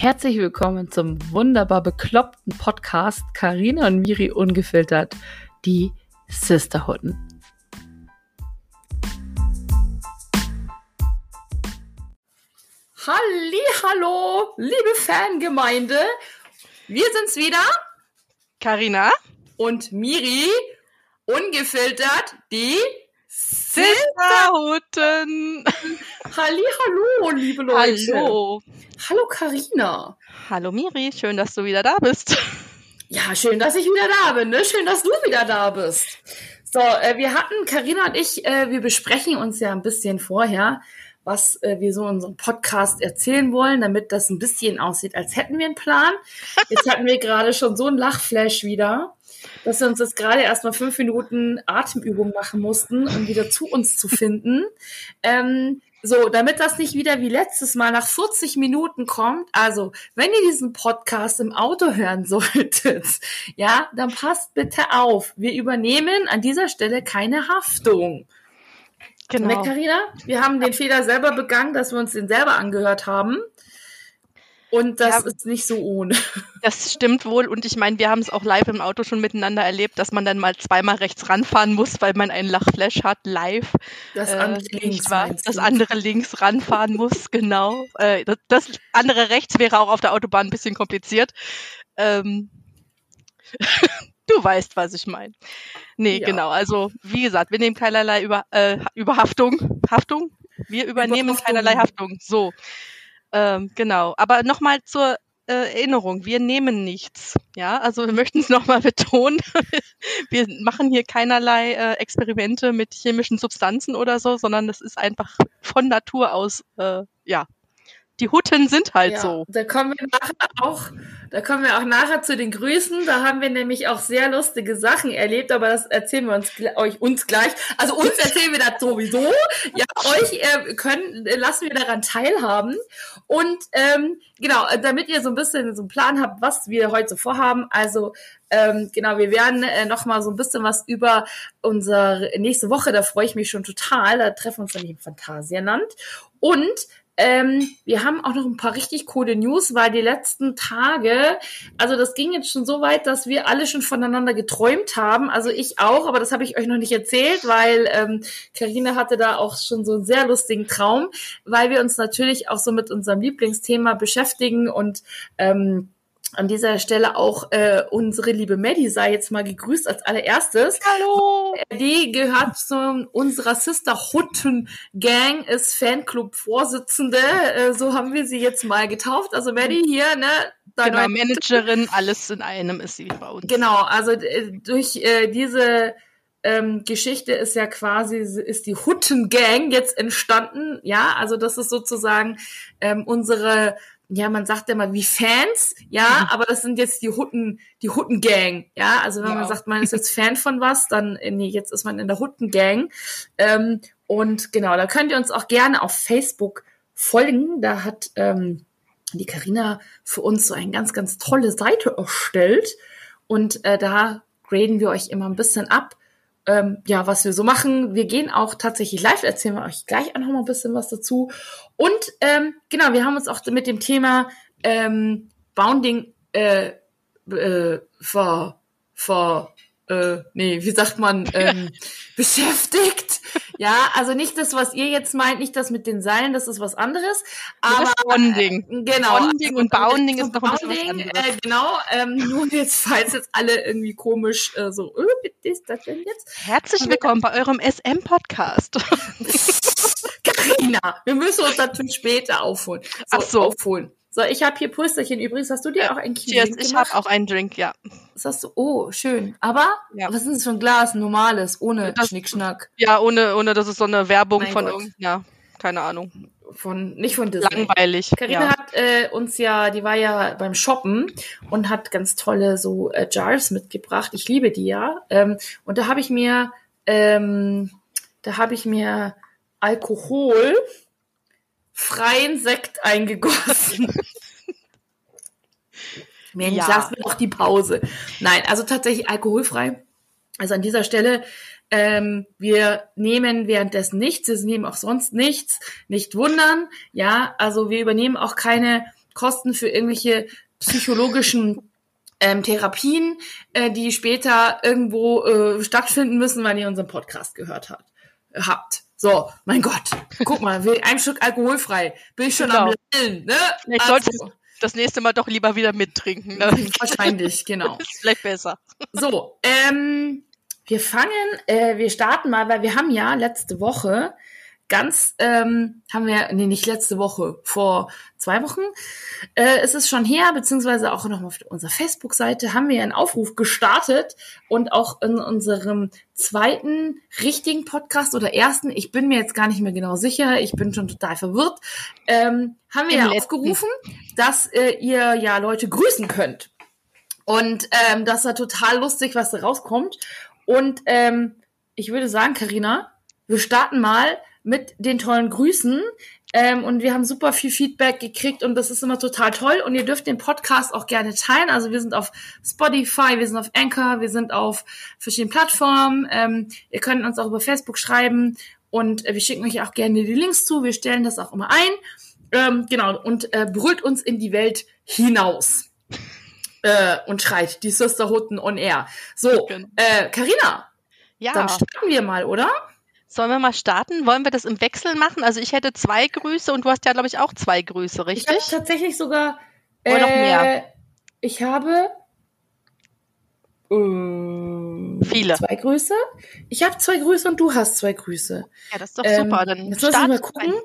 Herzlich willkommen zum wunderbar bekloppten Podcast Karina und Miri ungefiltert, die Sisterhooden. Halli, hallo, liebe Fangemeinde. Wir sind's wieder. Karina und Miri ungefiltert die Sisterhutten. Halli, hallo, liebe Leute. Hallo. Hallo, Karina. Hallo, Miri. Schön, dass du wieder da bist. Ja, schön, dass ich wieder da bin. Ne? Schön, dass du wieder da bist. So, äh, wir hatten, Karina und ich, äh, wir besprechen uns ja ein bisschen vorher, was äh, wir so in unserem Podcast erzählen wollen, damit das ein bisschen aussieht, als hätten wir einen Plan. Jetzt hatten wir gerade schon so ein Lachflash wieder dass wir uns jetzt gerade erstmal fünf Minuten Atemübung machen mussten, um wieder zu uns zu finden. Ähm, so, damit das nicht wieder wie letztes Mal nach 40 Minuten kommt, also wenn ihr diesen Podcast im Auto hören solltet, ja, dann passt bitte auf. Wir übernehmen an dieser Stelle keine Haftung. Genau. Ne, Carina? Wir haben den Fehler selber begangen, dass wir uns den selber angehört haben. Und das ja, ist nicht so ohne. Das stimmt wohl. Und ich meine, wir haben es auch live im Auto schon miteinander erlebt, dass man dann mal zweimal rechts ranfahren muss, weil man einen Lachflash hat, live. Das äh, andere äh, links. War, das andere links ranfahren muss, genau. Äh, das, das, andere rechts wäre auch auf der Autobahn ein bisschen kompliziert. Ähm, du weißt, was ich meine. Nee, ja. genau. Also, wie gesagt, wir nehmen keinerlei Über, äh, Überhaftung. Haftung? Wir übernehmen Überhaftung. keinerlei Haftung. So. Ähm, genau. Aber nochmal zur äh, Erinnerung, wir nehmen nichts. Ja, also wir möchten es nochmal betonen. wir machen hier keinerlei äh, Experimente mit chemischen Substanzen oder so, sondern das ist einfach von Natur aus, äh, ja, die Hutten sind halt ja, so. Da kommen wir nachher auch, da kommen wir auch nachher zu den Grüßen. Da haben wir nämlich auch sehr lustige Sachen erlebt, aber das erzählen wir uns euch uns gleich. Also uns erzählen wir das sowieso. Ja, euch äh, können lassen wir daran teilhaben. Und ähm, genau, damit ihr so ein bisschen so einen Plan habt, was wir heute so vorhaben. Also ähm, genau, wir werden äh, noch mal so ein bisschen was über unsere nächste Woche. Da freue ich mich schon total. Da treffen wir uns nämlich im Phantasialand. Und ähm, wir haben auch noch ein paar richtig coole News, weil die letzten Tage, also das ging jetzt schon so weit, dass wir alle schon voneinander geträumt haben. Also ich auch, aber das habe ich euch noch nicht erzählt, weil ähm, hatte da auch schon so einen sehr lustigen Traum, weil wir uns natürlich auch so mit unserem Lieblingsthema beschäftigen und ähm, an dieser Stelle auch äh, unsere liebe Maddie sei jetzt mal gegrüßt als allererstes. Hallo! Die gehört zu unserer Sister Hutten Gang, ist Fanclub-Vorsitzende. Äh, so haben wir sie jetzt mal getauft. Also Maddie hier, ne? Genau, Managerin, alles in einem ist sie bei uns. Genau, also äh, durch äh, diese ähm, Geschichte ist ja quasi, ist die Hutten Gang jetzt entstanden. Ja, also das ist sozusagen ähm, unsere ja, man sagt ja mal wie Fans, ja, mhm. aber das sind jetzt die Hutten, die Huttengang, ja. Also wenn ja. man sagt, man ist jetzt Fan von was, dann, äh, nee, jetzt ist man in der Huttengang. Ähm, und genau, da könnt ihr uns auch gerne auf Facebook folgen. Da hat ähm, die Karina für uns so eine ganz, ganz tolle Seite erstellt. Und äh, da graden wir euch immer ein bisschen ab, ähm, ja, was wir so machen. Wir gehen auch tatsächlich live, erzählen wir euch gleich auch noch mal ein bisschen was dazu. Und ähm, genau, wir haben uns auch mit dem Thema ähm, Bounding äh, äh, ver, ver, äh, nee, wie sagt man, ähm, beschäftigt. Ja, also nicht das, was ihr jetzt meint, nicht das mit den Seilen, das ist was anderes. Aber das Bonding. Äh, genau. Bonding und Bounding ist noch ein bisschen was anderes. Äh, genau, ähm, nur jetzt, falls jetzt alle irgendwie komisch äh, so, äh, was ist das denn jetzt? Herzlich willkommen bei eurem SM-Podcast. Carina, wir müssen uns natürlich später aufholen. So, Ach so. Aufholen. So, ich habe hier Prösterchen übrigens. Hast du dir auch ein Cheers, ich habe auch einen Drink, ja. Was hast du? Oh, schön. Aber, ja. was ist das für ein Glas? Normales, ohne das, Schnickschnack. Ja, ohne, ohne, das ist so eine Werbung mein von irgendeiner, ja, keine Ahnung. Von, nicht von Disney. Langweilig. Carina ja. hat äh, uns ja, die war ja beim Shoppen und hat ganz tolle so äh, Jars mitgebracht. Ich liebe die ja. Ähm, und da habe ich mir, ähm, da habe ich mir Alkohol freien Sekt eingegossen. Mensch, ja. lass mir doch die Pause. Nein, also tatsächlich alkoholfrei. Also an dieser Stelle, ähm, wir nehmen währenddessen nichts, wir nehmen auch sonst nichts, nicht wundern. Ja, also wir übernehmen auch keine Kosten für irgendwelche psychologischen ähm, Therapien, äh, die später irgendwo äh, stattfinden müssen, weil ihr unseren Podcast gehört habt. habt. So, mein Gott, guck mal, will ein Stück alkoholfrei, bin ich schon genau. am Lallen, ne? Ich also, sollte das nächste Mal doch lieber wieder mittrinken. Ne? Wahrscheinlich, genau. Ist vielleicht besser. So, ähm, wir fangen, äh, wir starten mal, weil wir haben ja letzte Woche ganz, ähm, haben wir, nee, nicht letzte Woche, vor zwei Wochen, äh, ist es schon her, beziehungsweise auch noch auf unserer Facebook-Seite haben wir einen Aufruf gestartet und auch in unserem zweiten richtigen Podcast oder ersten, ich bin mir jetzt gar nicht mehr genau sicher, ich bin schon total verwirrt, ähm, haben wir Im ja letzten. aufgerufen, dass äh, ihr ja Leute grüßen könnt. Und ähm, das war total lustig, was da rauskommt. Und ähm, ich würde sagen, Karina, wir starten mal mit den tollen Grüßen. Ähm, und wir haben super viel Feedback gekriegt und das ist immer total toll. Und ihr dürft den Podcast auch gerne teilen. Also wir sind auf Spotify, wir sind auf Anchor, wir sind auf verschiedenen Plattformen. Ähm, ihr könnt uns auch über Facebook schreiben und äh, wir schicken euch auch gerne die Links zu. Wir stellen das auch immer ein. Ähm, genau, und äh, brüllt uns in die Welt hinaus. Äh, und schreit die Sisterhutten on air. So, äh, Carina, ja. dann starten wir mal, oder? Sollen wir mal starten? Wollen wir das im Wechsel machen? Also ich hätte zwei Grüße und du hast ja, glaube ich, auch zwei Grüße, richtig? Ich habe tatsächlich sogar äh, Oder noch mehr. Ich habe äh, viele. Zwei Grüße. Ich habe zwei Grüße und du hast zwei Grüße. Ja, das ist doch ähm, super. Dann jetzt muss ich mal gucken. Ein.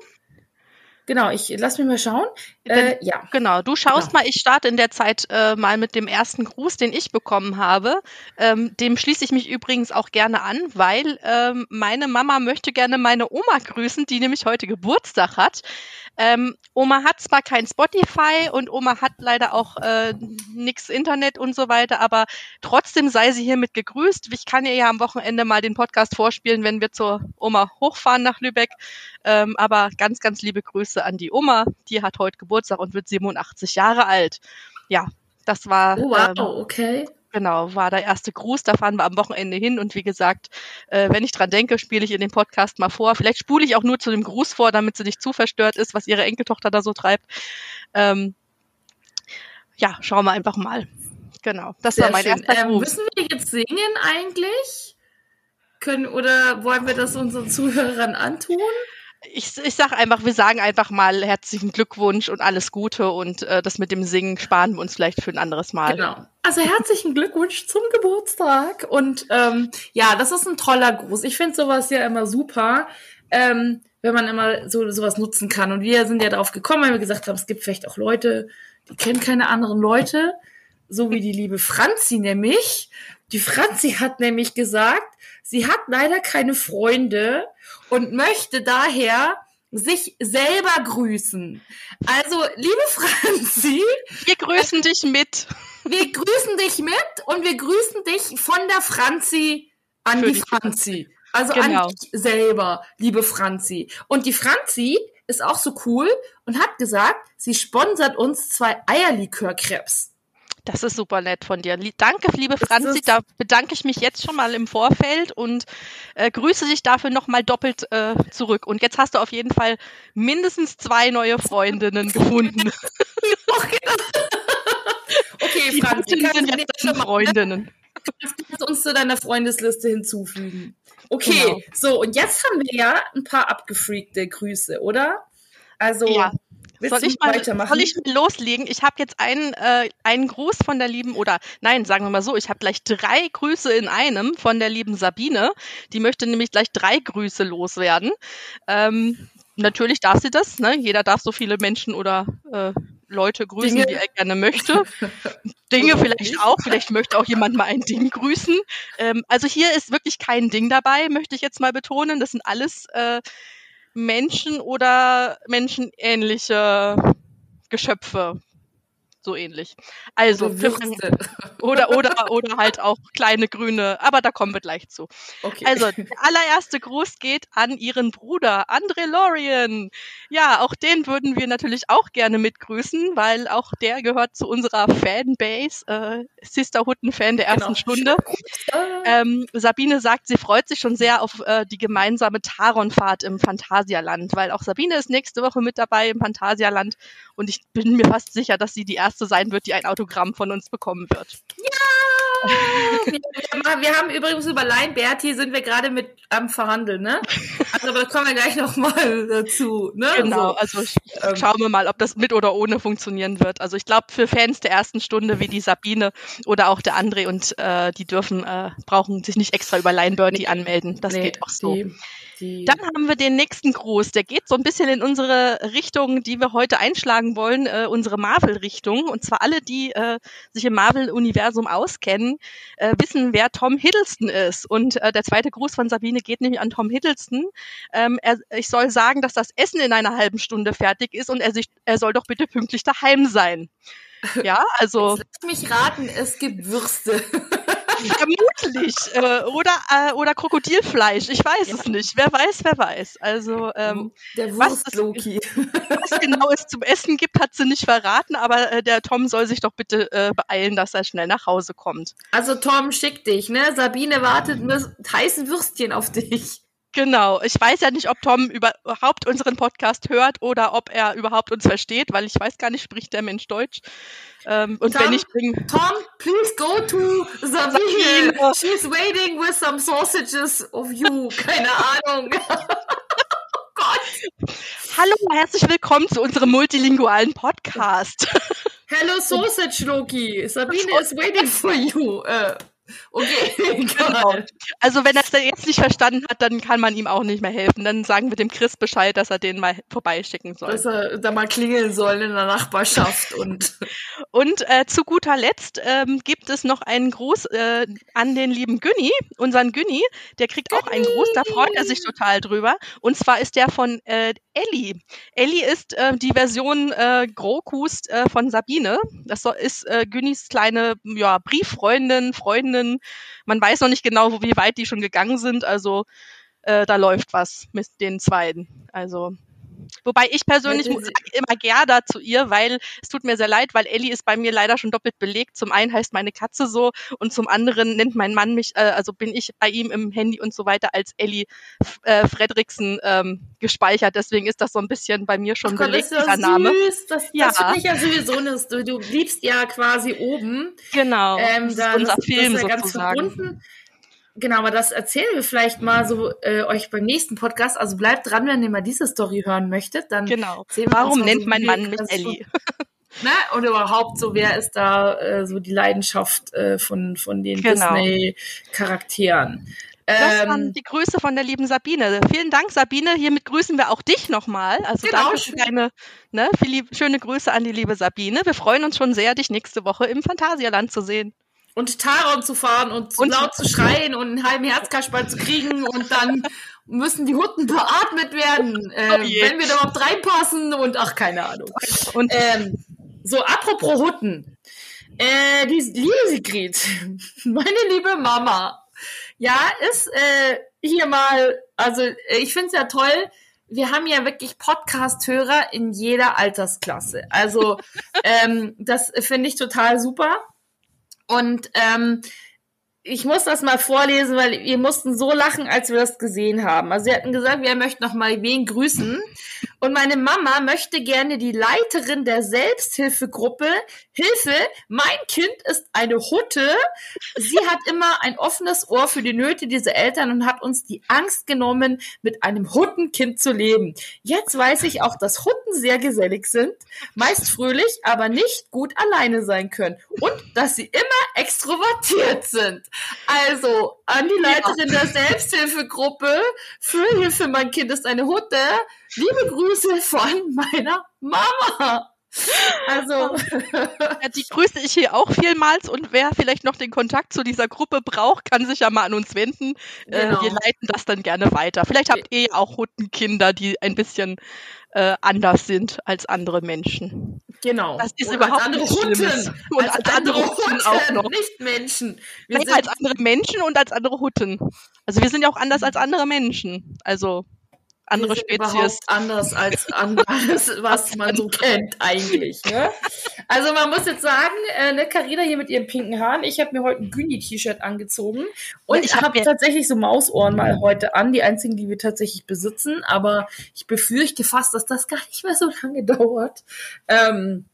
Genau, ich lass mich mal schauen. Äh, ja. Genau, du schaust genau. mal, ich starte in der Zeit äh, mal mit dem ersten Gruß, den ich bekommen habe. Ähm, dem schließe ich mich übrigens auch gerne an, weil ähm, meine Mama möchte gerne meine Oma grüßen, die nämlich heute Geburtstag hat. Ähm, Oma hat zwar kein Spotify und Oma hat leider auch äh, nix Internet und so weiter, aber trotzdem sei sie hiermit gegrüßt. Ich kann ihr ja am Wochenende mal den Podcast vorspielen, wenn wir zur Oma hochfahren nach Lübeck. Ähm, aber ganz, ganz liebe Grüße an die Oma. Die hat heute Geburtstag und wird 87 Jahre alt. Ja, das war. Oh, wow, ähm, okay. Genau, war der erste Gruß. Da fahren wir am Wochenende hin. Und wie gesagt, äh, wenn ich dran denke, spiele ich in dem Podcast mal vor. Vielleicht spule ich auch nur zu dem Gruß vor, damit sie nicht zu verstört ist, was ihre Enkeltochter da so treibt. Ähm, ja, schauen wir einfach mal. Genau, das Sehr war mein schön. erster ähm, Gruß. Müssen wir jetzt singen eigentlich? Können, oder wollen wir das unseren Zuhörern antun? Ich, ich sage einfach, wir sagen einfach mal herzlichen Glückwunsch und alles Gute und äh, das mit dem Singen sparen wir uns vielleicht für ein anderes Mal. Genau. Also herzlichen Glückwunsch zum Geburtstag und ähm, ja, das ist ein toller Gruß. Ich finde sowas ja immer super, ähm, wenn man immer so sowas nutzen kann. Und wir sind ja darauf gekommen, weil wir gesagt haben, es gibt vielleicht auch Leute, die kennen keine anderen Leute, so wie die liebe Franzi nämlich. Die Franzi hat nämlich gesagt, sie hat leider keine Freunde und möchte daher sich selber grüßen. Also, liebe Franzi. Wir grüßen dich mit. Wir grüßen dich mit und wir grüßen dich von der Franzi an die, die Franzi. Also genau. an dich selber, liebe Franzi. Und die Franzi ist auch so cool und hat gesagt, sie sponsert uns zwei Eierlikörkrebs. Das ist super nett von dir. Danke, liebe Franzi. Da bedanke ich mich jetzt schon mal im Vorfeld und äh, grüße dich dafür nochmal doppelt äh, zurück. Und jetzt hast du auf jeden Fall mindestens zwei neue Freundinnen gefunden. okay, okay Franzi, Die sind jetzt deine Freundinnen. Du uns zu deiner Freundesliste hinzufügen. Okay, genau. so und jetzt haben wir ja ein paar abgefreakte Grüße, oder? Also ja. Soll ich, mal, soll ich mal loslegen? Ich habe jetzt einen, äh, einen Gruß von der lieben, oder nein, sagen wir mal so, ich habe gleich drei Grüße in einem von der lieben Sabine. Die möchte nämlich gleich drei Grüße loswerden. Ähm, natürlich darf sie das, ne? Jeder darf so viele Menschen oder äh, Leute grüßen, Dinge. die er gerne möchte. Dinge vielleicht auch, vielleicht möchte auch jemand mal ein Ding grüßen. Ähm, also hier ist wirklich kein Ding dabei, möchte ich jetzt mal betonen. Das sind alles äh, Menschen oder menschenähnliche Geschöpfe. So ähnlich. Also oder oder oder halt auch kleine grüne, aber da kommen wir gleich zu. Okay. Also der allererste Gruß geht an ihren Bruder Andre Lorien. Ja, auch den würden wir natürlich auch gerne mitgrüßen, weil auch der gehört zu unserer Fanbase, äh, Sisterhutten-Fan der ersten genau. Stunde. Ähm, Sabine sagt, sie freut sich schon sehr auf äh, die gemeinsame Taronfahrt im Phantasialand, weil auch Sabine ist nächste Woche mit dabei im Phantasialand und ich bin mir fast sicher, dass sie die erste sein wird, die ein Autogramm von uns bekommen wird. Ja! wir, wir haben übrigens über Line Berti sind wir gerade mit am Verhandeln, ne? Also aber da kommen wir gleich nochmal dazu, ne? Genau, so, also ich, ähm, schauen wir mal, ob das mit oder ohne funktionieren wird. Also ich glaube, für Fans der ersten Stunde wie die Sabine oder auch der André und äh, die dürfen, äh, brauchen sich nicht extra über Line Berti nee, anmelden. Das nee, geht auch so. Die, die Dann haben wir den nächsten Gruß. Der geht so ein bisschen in unsere Richtung, die wir heute einschlagen wollen, äh, unsere Marvel-Richtung. Und zwar alle, die äh, sich im Marvel-Universum auskennen, äh, wissen, wer Tom Hiddleston ist. Und äh, der zweite Gruß von Sabine geht nämlich an Tom Hiddleston. Ähm, er, ich soll sagen, dass das Essen in einer halben Stunde fertig ist und er, sich, er soll doch bitte pünktlich daheim sein. Ja, also. Jetzt lass mich raten, es gibt Würste. Vermutlich. Äh, oder, äh, oder Krokodilfleisch. Ich weiß ja. es nicht. Wer weiß, wer weiß. Also, ähm, der Wurst-Loki. Was, was, genau es zum Essen gibt, hat sie nicht verraten, aber äh, der Tom soll sich doch bitte äh, beeilen, dass er schnell nach Hause kommt. Also, Tom, schick dich, ne? Sabine wartet mit heißen Würstchen auf dich. Genau. Ich weiß ja nicht, ob Tom überhaupt unseren Podcast hört oder ob er überhaupt uns versteht, weil ich weiß gar nicht, spricht der Mensch Deutsch. Ähm, und Tom, wenn ich bring Tom, please go to Sabine. She's waiting with some sausages of you. Keine Ahnung. oh Gott. Hallo, herzlich willkommen zu unserem multilingualen Podcast. Hello Sausage Loki. Sabine is waiting for you. Uh, Okay, genau. Also wenn er es dann jetzt nicht verstanden hat, dann kann man ihm auch nicht mehr helfen. Dann sagen wir dem Chris Bescheid, dass er den mal vorbeischicken soll. Dass er da mal klingeln soll in der Nachbarschaft. und und äh, zu guter Letzt ähm, gibt es noch einen Gruß äh, an den lieben Günni, unseren Günni. Der kriegt Günni. auch einen Gruß, da freut er sich total drüber. Und zwar ist der von äh, Ellie. Ellie ist äh, die Version äh, Grokus äh, von Sabine. Das ist äh, Günnis kleine ja, Brieffreundin, Freundin. Man weiß noch nicht genau, wie weit die schon gegangen sind. Also äh, da läuft was mit den Zweien. Also Wobei ich persönlich ja, immer Gerda zu ihr, weil es tut mir sehr leid, weil Ellie ist bei mir leider schon doppelt belegt. Zum einen heißt meine Katze so und zum anderen nennt mein Mann mich, äh, also bin ich bei ihm im Handy und so weiter als Ellie äh, Fredriksen ähm, gespeichert. Deswegen ist das so ein bisschen bei mir schon Ach belegt, Gott, dieser Name. Süß. Das, ja. das finde ich ja sowieso nicht. Du, du liebst ja quasi oben. Genau. Ähm, das da, ist unser das, Film das ist ja sozusagen. Ganz verbunden. Genau, aber das erzählen wir vielleicht mal so äh, euch beim nächsten Podcast. Also bleibt dran, wenn ihr mal diese Story hören möchtet. Dann genau. Warum nennt so, mein Mann mich Ellie? ne? Und überhaupt so, wer ist da äh, so die Leidenschaft äh, von, von den genau. Disney-Charakteren? Das ähm, waren die Grüße von der lieben Sabine. Vielen Dank, Sabine. Hiermit grüßen wir auch dich nochmal. Also genau, danke für deine ne, schöne Grüße an die liebe Sabine. Wir freuen uns schon sehr, dich nächste Woche im Phantasialand zu sehen und Taron zu fahren und zu und laut zu schreien und einen halben Herzkasperl zu kriegen und dann müssen die Hutten beatmet werden, äh, oh wenn wir da überhaupt reinpassen und ach, keine Ahnung. Und ähm, so, apropos Hutten. Äh, die liebe Sigrid, meine liebe Mama, ja, ist äh, hier mal, also ich finde es ja toll, wir haben ja wirklich Podcast-Hörer in jeder Altersklasse. Also ähm, das finde ich total super. Und ähm, ich muss das mal vorlesen, weil wir mussten so lachen, als wir das gesehen haben. Also sie hatten gesagt, wir möchten noch mal wen grüßen. Und meine Mama möchte gerne die Leiterin der Selbsthilfegruppe Hilfe, mein Kind ist eine Hutte. Sie hat immer ein offenes Ohr für die Nöte dieser Eltern und hat uns die Angst genommen, mit einem Huttenkind zu leben. Jetzt weiß ich auch, dass Hutten sehr gesellig sind, meist fröhlich, aber nicht gut alleine sein können und dass sie immer extrovertiert sind. Also an die Leiterin ja. der Selbsthilfegruppe für Hilfe, mein Kind ist eine Hutte. Liebe Grüße von meiner Mama. Also, Ja, die grüße ich hier auch vielmals und wer vielleicht noch den Kontakt zu dieser Gruppe braucht, kann sich ja mal an uns wenden. Äh, Genau. wir leiten das dann gerne weiter. Vielleicht habt ihr ja auch Hundenkinder, die ein bisschen äh, anders sind als andere Menschen. genau. Das ist Und überhaupt als andere Schlimmes. Hutten. Und als, als andere andere Hutten auch noch. nicht Menschen. Wir Nein, sind als andere Menschen und als andere Hutten. Also wir sind ja auch anders als andere Menschen. Also andere Spezies. anders als alles, was man so kennt eigentlich. Ne? Also man muss jetzt sagen, äh, ne, Carina hier mit ihren pinken Haaren, ich habe mir heute ein Güni-T-Shirt angezogen und Ich hab habe mir- tatsächlich so Mausohren mal heute an, die einzigen, die wir tatsächlich besitzen, aber ich befürchte fast, dass das gar nicht mehr so lange dauert. Ähm,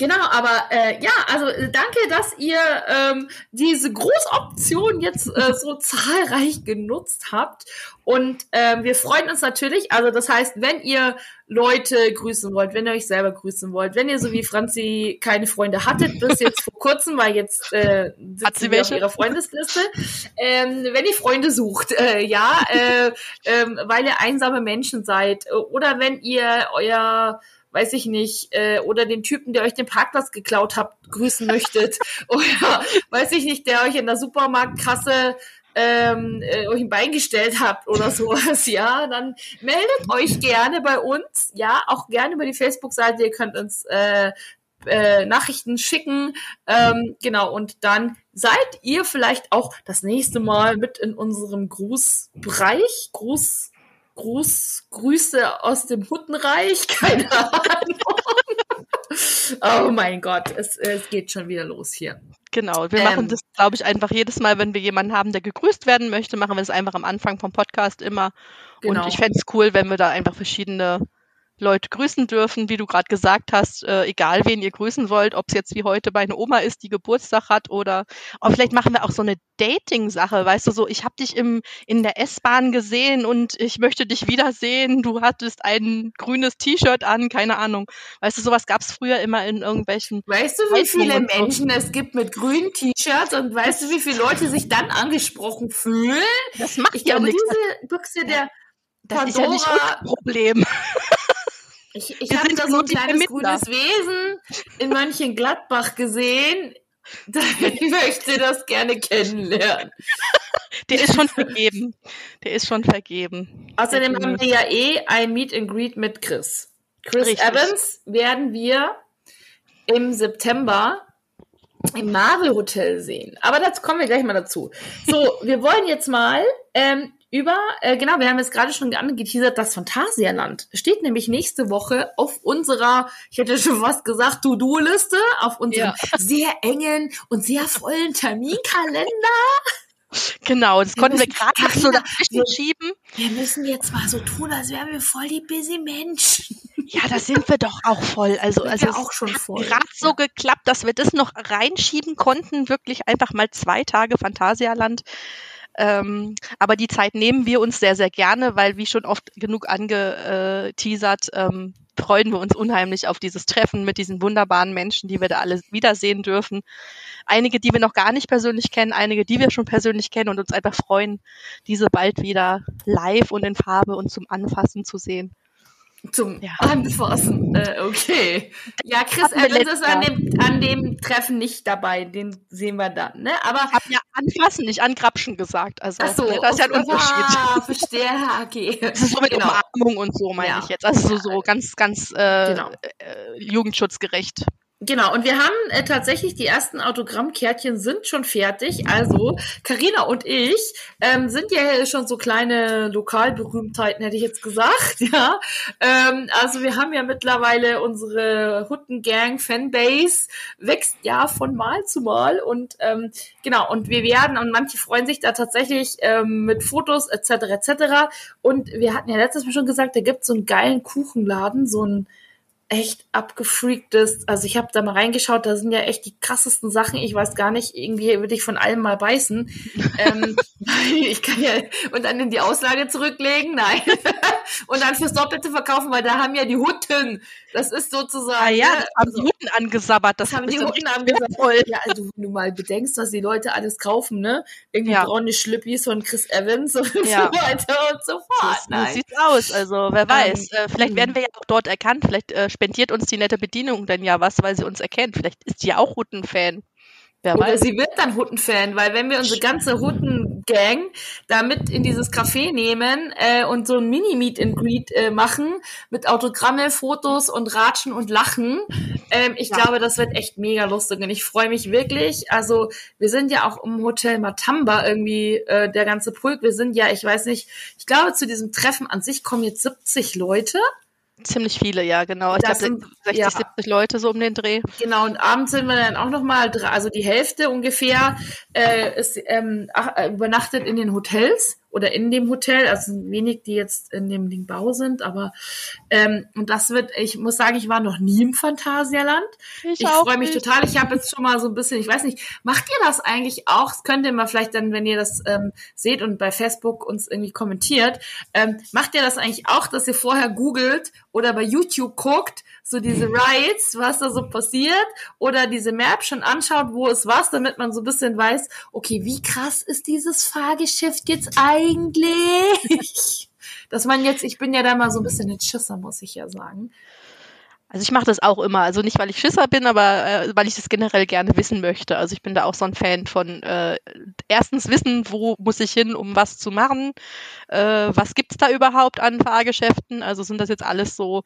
Genau, aber äh, ja, also äh, danke, dass ihr ähm, diese Großoption jetzt äh, so zahlreich genutzt habt. Und ähm, wir freuen uns natürlich. Also das heißt, wenn ihr Leute grüßen wollt, wenn ihr euch selber grüßen wollt, wenn ihr so wie Franzi keine Freunde hattet bis jetzt vor kurzem, weil jetzt äh, Hat sie wir auf welche? ihrer Freundesliste, ähm, wenn ihr Freunde sucht, äh, ja, äh, ähm, weil ihr einsame Menschen seid äh, oder wenn ihr euer weiß ich nicht, äh, oder den Typen, der euch den Parkplatz geklaut habt, grüßen möchtet. oder weiß ich nicht, der euch in der Supermarktkasse ähm, äh, euch ein Bein gestellt habt oder sowas, ja, dann meldet euch gerne bei uns, ja, auch gerne über die Facebook-Seite, ihr könnt uns äh, äh, Nachrichten schicken, ähm, genau, und dann seid ihr vielleicht auch das nächste Mal mit in unserem Grußbereich, Gruß, Gruß, Grüße aus dem Huttenreich, keine Ahnung. oh mein Gott, es, es geht schon wieder los hier. Genau, wir Ähm. machen das, glaube ich, einfach jedes Mal, wenn wir jemanden haben, der gegrüßt werden möchte, machen wir es einfach am Anfang vom Podcast immer. Genau. Und ich fände es cool, wenn wir da einfach verschiedene Leute grüßen dürfen, wie du gerade gesagt hast, äh, egal wen ihr grüßen wollt, ob es jetzt wie heute meine Oma ist, die Geburtstag hat oder aber vielleicht machen wir auch so eine Dating-Sache, weißt du, so ich habe dich im in der S-Bahn gesehen und ich möchte dich wiedersehen, du hattest ein grünes T-Shirt an, keine Ahnung. Weißt du, sowas gab es früher immer in irgendwelchen Weißt du, wie viele so. Menschen es gibt mit grünen T-Shirts und weißt du, wie viele Leute sich dann angesprochen fühlen? Das macht Ich ja glaube, nichts. diese Büchse der Das ist ja nicht Pandora, unser Problem. ich, ich habe da so ein kleines grünes Wesen in Mönchengladbach gesehen. Ich möchte das gerne kennenlernen. Der ist schon vergeben. Der ist schon vergeben. Außerdem haben wir ja eh ein Meet and Greet mit Chris. Chris Richtig. Evans werden wir im September im Marvel Hotel sehen. Aber dazu kommen wir gleich mal dazu. So, wir wollen jetzt mal ähm, über, äh, genau, wir haben jetzt gerade schon angeteasert, das Phantasialand steht nämlich nächste Woche auf unserer, ich hätte schon fast gesagt, To-Do-Liste, auf unserem sehr engen und sehr vollen Terminkalender. Genau, das Wir konnten wir gerade noch so dazwischen wir- schieben. Wir müssen jetzt mal so tun, als wären wir voll die busy Menschen. Ja, da sind wir doch auch voll. Also, also wir es auch schon hat voll. gerade so geklappt, dass wir das noch reinschieben konnten. Wirklich einfach mal zwei Tage Phantasialand. Ähm, aber die Zeit nehmen wir uns sehr, sehr gerne, weil wie schon oft genug angeteasert, ähm, freuen wir uns unheimlich auf dieses Treffen mit diesen wunderbaren Menschen, die wir da alle wiedersehen dürfen. Einige, die wir noch gar nicht persönlich kennen, einige, die wir schon persönlich kennen und uns einfach freuen, diese bald wieder live und in Farbe und zum Anfassen zu sehen. Zum Ja. Anfassen. Äh, okay. Ja, Chris wir Evans ist an dem, an dem Treffen nicht dabei. Den sehen wir dann, ne? Aber. Ich habe ja anfassen, nicht angrapschen gesagt. Also Ach so, ne, das ist ja ein okay. Unterschied. Ah, verstehe, okay. Das ist so mit Genau. Umarmung und so, meine Ja. ich jetzt. Also so, so ganz, ganz äh, Genau. äh, jugendschutzgerecht. Genau, und wir haben äh, tatsächlich die ersten Autogrammkärtchen sind schon fertig. Also Karina und ich ähm, sind ja schon so kleine Lokalberühmtheiten, hätte ich jetzt gesagt. Ja, ähm, also wir haben ja mittlerweile unsere Huttengang Fanbase wächst ja von Mal zu Mal und ähm, genau und wir werden und manche freuen sich da tatsächlich ähm, mit Fotos etc. etc. Und wir hatten ja letztes Mal schon gesagt, da gibt so einen geilen Kuchenladen, so ein echt abgefreaktes, also ich habe da mal reingeschaut, da sind ja echt die krassesten Sachen, ich weiß gar nicht, irgendwie würde ich von allem mal beißen. ähm, ich kann ja, und dann in die Auslage zurücklegen, nein. und dann fürs Doppelte verkaufen, weil da haben ja die Hutten, das ist sozusagen... Ah ja, ne, das haben die Hutten angesabert. Das, das haben ist die Hutten wertvoll. Ja, also wenn du mal bedenkst, was die Leute alles kaufen, ne? Irgendwie Ja. braune Schlüppis von Chris Evans und Ja. so weiter und so fort. So, so sieht's aus. Also wer weiß. äh, vielleicht ähm, werden wir ja auch dort erkannt. Vielleicht äh, spendiert uns die nette Bedienung dann ja was, weil sie uns erkennt. Vielleicht ist sie ja auch Hutten-Fan. Wer Oder weiß. sie wird dann Hutten-Fan, weil wenn wir unsere ganze Hutten-Gang da mit in dieses Café nehmen äh, und so ein Mini-Meet and Greet äh, machen mit Autogramme, Fotos und Ratschen und Lachen, ähm, ich ja. glaube, das wird echt mega lustig und ich freue mich wirklich. Also wir sind ja auch im Hotel Matamba irgendwie äh, der ganze Pulk. Wir sind ja, ich weiß nicht, ich glaube zu diesem Treffen an sich kommen jetzt 70 Leute. Ziemlich viele, ja, genau. Ich glaube 60, ja. 70 Leute so um den Dreh. Genau, und abends sind wir dann auch nochmal, also die Hälfte ungefähr äh, ist ähm, ach, äh, übernachtet in den Hotels oder in dem Hotel, also wenig, die jetzt in dem Ding Bau sind, aber ähm, und das wird, ich muss sagen, ich war noch nie im Phantasialand. Ich, ich freue mich nicht. total. Ich habe jetzt schon mal so ein bisschen, ich weiß nicht, macht ihr das eigentlich auch? Das könnt ihr mal vielleicht dann, wenn ihr das ähm, seht und bei Facebook uns irgendwie kommentiert, ähm, macht ihr das eigentlich auch, dass ihr vorher googelt oder bei YouTube guckt, so diese Rides, was da so passiert, oder diese Map schon anschaut, wo es was, damit man so ein bisschen weiß, okay, wie krass ist dieses Fahrgeschäft jetzt eigentlich? Dass man jetzt, ich bin ja da mal so ein bisschen ein Schisser, muss ich ja sagen. Also ich mache das auch immer. Also nicht, weil ich Schisser bin, aber äh, weil ich das generell gerne wissen möchte. Also ich bin da auch so ein Fan von äh, erstens wissen, wo muss ich hin, um was zu machen. Äh, was gibt's da überhaupt an Fahrgeschäften? Also sind das jetzt alles so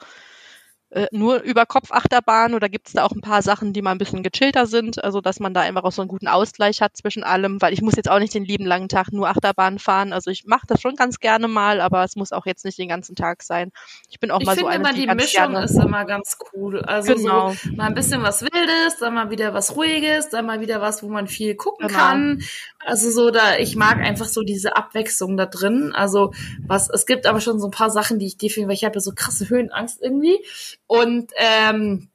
äh, nur über Kopfachterbahn oder gibt es da auch ein paar Sachen, die mal ein bisschen gechillter sind, also dass man da einfach auch so einen guten Ausgleich hat zwischen allem, weil ich muss jetzt auch nicht den lieben langen Tag nur Achterbahn fahren. Also ich mache das schon ganz gerne mal, aber es muss auch jetzt nicht den ganzen Tag sein. Ich bin auch ich mal so eine, immer, die, die Mischung gerne... ist immer ganz cool. Also genau. so mal ein bisschen was Wildes, dann mal wieder was Ruhiges, dann mal wieder was, wo man viel gucken genau. kann. Also so da, ich mag einfach so diese Abwechslung da drin. Also was, es gibt aber schon so ein paar Sachen, die ich definitiv, weil ich habe ja so krasse Höhenangst irgendwie. Und ähm,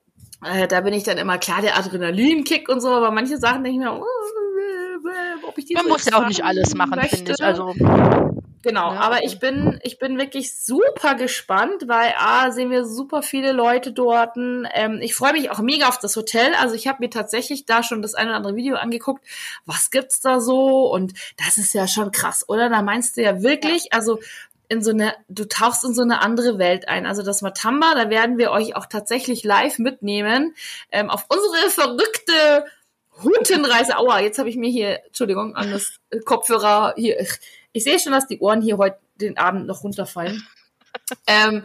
äh, da bin ich dann immer klar der Adrenalinkick und so, aber manche Sachen denke ich mir, oh, ob ich die Man muss ja auch nicht alles machen, finde ich. Also Genau, ja. aber ich bin, ich bin wirklich super gespannt, weil A, sehen wir super viele Leute dort. Ähm, ich freue mich auch mega auf das Hotel. Also ich habe mir tatsächlich da schon das eine oder andere Video angeguckt. Was gibt's da so? Und das ist ja schon krass, oder? Da meinst du ja wirklich, ja. also in so eine, du tauchst in so eine andere Welt ein. Also das Matamba, da werden wir euch auch tatsächlich live mitnehmen ähm, auf unsere verrückte Hutenreise. Aua, jetzt habe ich mir hier, Entschuldigung, an das Kopfhörer hier. Ich sehe schon, dass die Ohren hier heute den Abend noch runterfallen. ähm,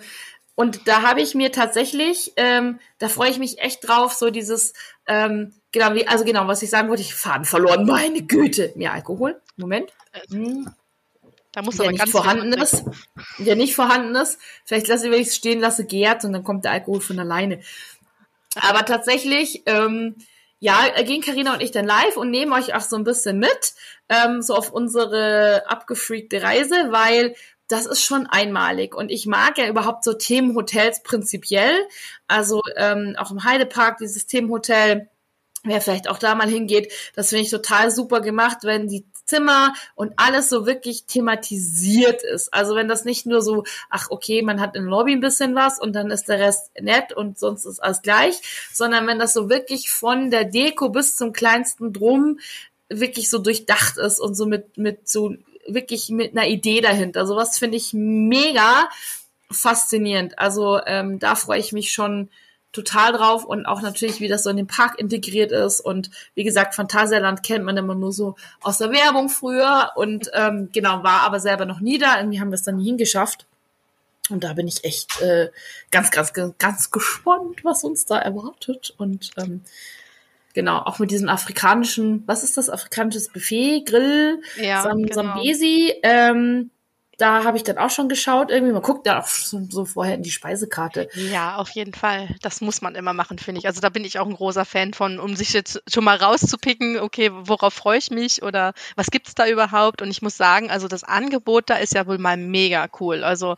und da habe ich mir tatsächlich, ähm, da freue ich mich echt drauf, so dieses, ähm, genau, wie, also genau, was ich sagen wollte, ich Faden verloren, meine Güte. Mehr Alkohol. Moment. Hm. Da muss der aber nicht vorhanden ist, der nicht vorhanden ist. Vielleicht lasse ich, ich es stehen lasse, gärt und dann kommt der Alkohol von alleine. Aber tatsächlich, ähm, ja, gehen Karina und ich dann live und nehmen euch auch so ein bisschen mit, ähm, so auf unsere abgefreakte Reise, weil das ist schon einmalig. Und ich mag ja überhaupt so Themenhotels prinzipiell. Also ähm, auch im Heidepark, dieses Themenhotel, wer vielleicht auch da mal hingeht, das finde ich total super gemacht, wenn die Zimmer und alles so wirklich thematisiert ist. Also wenn das nicht nur so, ach okay, man hat im Lobby ein bisschen was und dann ist der Rest nett und sonst ist alles gleich, sondern wenn das so wirklich von der Deko bis zum kleinsten Drum wirklich so durchdacht ist und so mit, mit so wirklich mit einer Idee dahinter. Sowas finde ich mega faszinierend. Also ähm, da freue ich mich schon total drauf und auch natürlich, wie das so in den Park integriert ist. Und wie gesagt, Phantasialand kennt man immer nur so aus der Werbung früher und ähm, genau, war aber selber noch nie da. Irgendwie haben wir es dann nie hingeschafft. Und da bin ich echt äh, ganz, ganz, ganz gespannt, was uns da erwartet. Und ähm, genau, auch mit diesem afrikanischen, was ist das, afrikanisches Buffet, Grill, ja, Sam genau. Sambesi. Ähm, da habe ich dann auch schon geschaut. Irgendwie, man guckt da auch so, so, vorher in die Speisekarte. Ja, auf jeden Fall. Das muss man immer machen, finde ich. Also da bin ich auch ein großer Fan von, um sich jetzt schon mal rauszupicken, okay, worauf freue ich mich oder was gibt's da überhaupt? Und ich muss sagen, also das Angebot da ist ja wohl mal mega cool. Also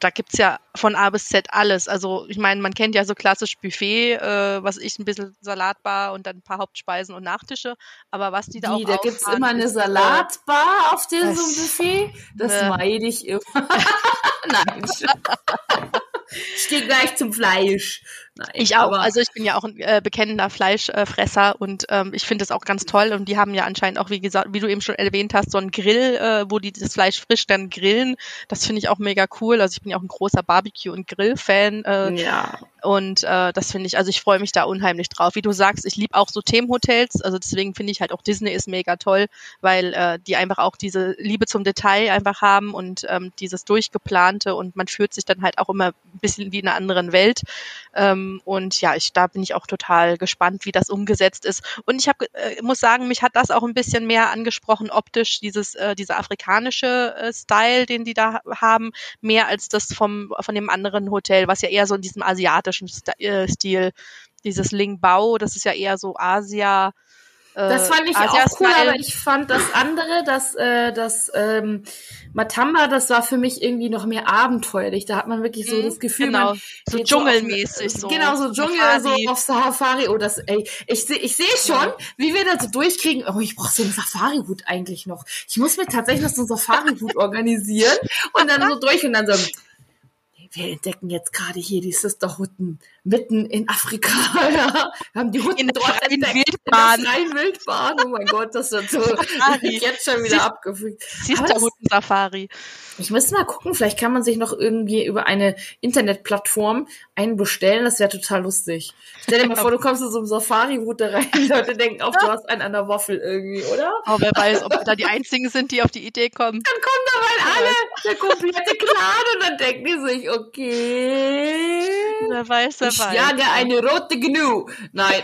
da gibt's ja von A bis Z alles. Also ich meine, man kennt ja so klassisch Buffet, äh, was ich ein bisschen Salatbar und dann ein paar Hauptspeisen und Nachtische. Aber was die da Wie, auch da gibt's immer eine Salatbar auf dem so Buffet? Das ne. meide ich immer. Nein. Ich gehe gleich zum Fleisch. Nein, ich auch. Also ich bin ja auch ein äh, bekennender Fleischfresser und ähm, ich finde das auch ganz toll. Und die haben ja anscheinend auch, wie gesagt, wie du eben schon erwähnt hast, so einen Grill, äh, wo die das Fleisch frisch dann grillen. Das finde ich auch mega cool. Also ich bin ja auch ein großer Barbecue- und Grill-Fan. Äh, ja. Und äh, das finde ich, also ich freue mich da unheimlich drauf. Wie du sagst, ich liebe auch so Themenhotels, also deswegen finde ich halt auch Disney ist mega toll, weil äh, die einfach auch diese Liebe zum Detail einfach haben und ähm, dieses durchgeplante und man fühlt sich dann halt auch immer ein bisschen wie in einer anderen Welt. Ähm, und ja, ich da bin ich auch total gespannt, wie das umgesetzt ist. Und ich habe äh, muss sagen, mich hat das auch ein bisschen mehr angesprochen optisch, dieses äh, dieser afrikanische äh, Style, den die da haben, mehr als das vom von dem anderen Hotel, was ja eher so in diesem asiatischen äh, Stil, dieses Ling Bao, das ist ja eher so Asia. Das fand ich Asia auch cool, aber ich fand das andere, das, äh, das ähm, Matamba, das war für mich irgendwie noch mehr abenteuerlich. Da hat man wirklich so mhm, das Gefühl, genau. man so dschungelmäßig so. Genau, so Dschungel, Safari. so auf Safari. Oh, das, ey, ich sehe ich seh schon, ja. wie wir das so durchkriegen. Oh, ich brauche so einen Safari-Hut eigentlich noch. Ich muss mir tatsächlich noch so einen Safari-Hut organisieren und dann so durch und dann so wir entdecken jetzt gerade hier die Sisterhutten mitten in Afrika. Ja. Wir haben die Hutten in dort freien Wildbahn. In der Wildbahn. Oh mein Gott, das wird so jetzt schon wieder abgefügt. Sisterhutten-Safari. Ich müsste mal gucken, vielleicht kann man sich noch irgendwie über eine Internetplattform einen bestellen. Das wäre total lustig. Stell dir mal vor, du kommst in so einem Safari-Route rein. Die Leute denken auch, du hast einen an der Waffel irgendwie, oder? Aber oh, wer weiß, ob wir da die Einzigen sind, die auf die Idee kommen. Dann kommen da mal alle, der komplette Clan, und dann denken die sich, okay. Wer weiß, wer ich. Jage eine rote Gnu. Nein.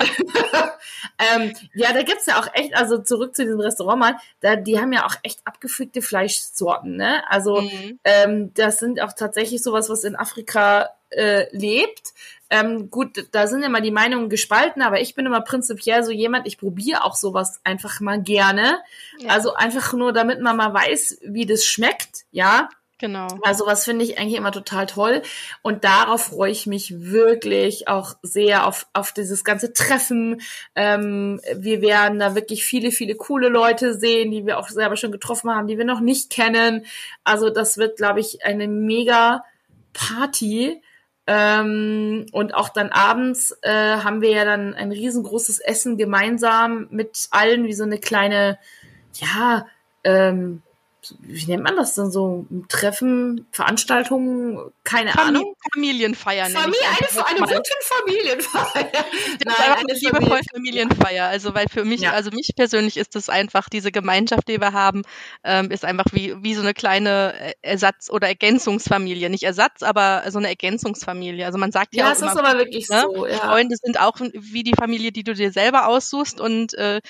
ähm, ja, da gibt's ja auch echt, also zurück zu diesem Restaurant mal, da, die haben ja auch echt abgefügte Fleischsorten, ne? Also, Mhm. Ähm, das sind auch tatsächlich sowas, was in Afrika äh, lebt. Ähm, gut, da sind immer die Meinungen gespalten, aber ich bin immer prinzipiell so jemand, ich probiere auch sowas einfach mal gerne. Ja. Also einfach nur, damit man mal weiß, wie das schmeckt, ja. Genau. Also was finde ich eigentlich immer total toll. Und darauf freue ich mich wirklich auch sehr auf, auf dieses ganze Treffen. Ähm, wir werden da wirklich viele, viele coole Leute sehen, die wir auch selber schon getroffen haben, die wir noch nicht kennen. Also das wird, glaube ich, eine mega Party. Ähm, und auch dann abends äh, haben wir ja dann ein riesengroßes Essen gemeinsam mit allen, wie so eine kleine, ja, ähm, wie nennt man das denn so? Treffen, Veranstaltungen, keine Famili Ahnung. Familienfeier. Familie, eine, eine gute Familienfeier. Nein, einfach eine liebevoll Familienfeier. Also weil für mich, ja. also mich persönlich ist das einfach diese Gemeinschaft, die wir haben, ähm, ist einfach wie wie so eine kleine äh, Ersatz- oder Ergänzungsfamilie. Nicht Ersatz, aber so eine Ergänzungsfamilie. Also man sagt ja, ja auch immer, ist aber wirklich ne? so. Ja. Freunde sind auch wie die Familie, die du dir selber aussuchst und äh,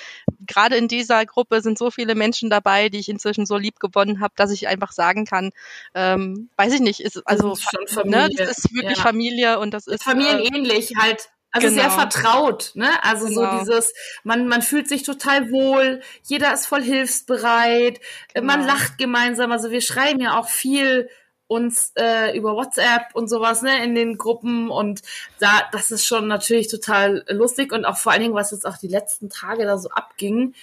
gerade in dieser Gruppe sind so viele Menschen dabei, die ich inzwischen so lieb gewonnen habe, dass ich einfach sagen kann, ähm, weiß ich nicht, ist also das ist, Familie. Ne, das ist wirklich ja. Familie und das ist familienähnlich äh, halt. Also genau. sehr vertraut, ne? Also genau. so dieses, man, man fühlt sich total wohl, jeder ist voll hilfsbereit, genau. man lacht gemeinsam. Also wir schreiben ja auch viel uns äh, über WhatsApp und sowas, ne, in den Gruppen und da, das ist schon natürlich total lustig und auch vor allen Dingen, was jetzt auch die letzten Tage da so abging,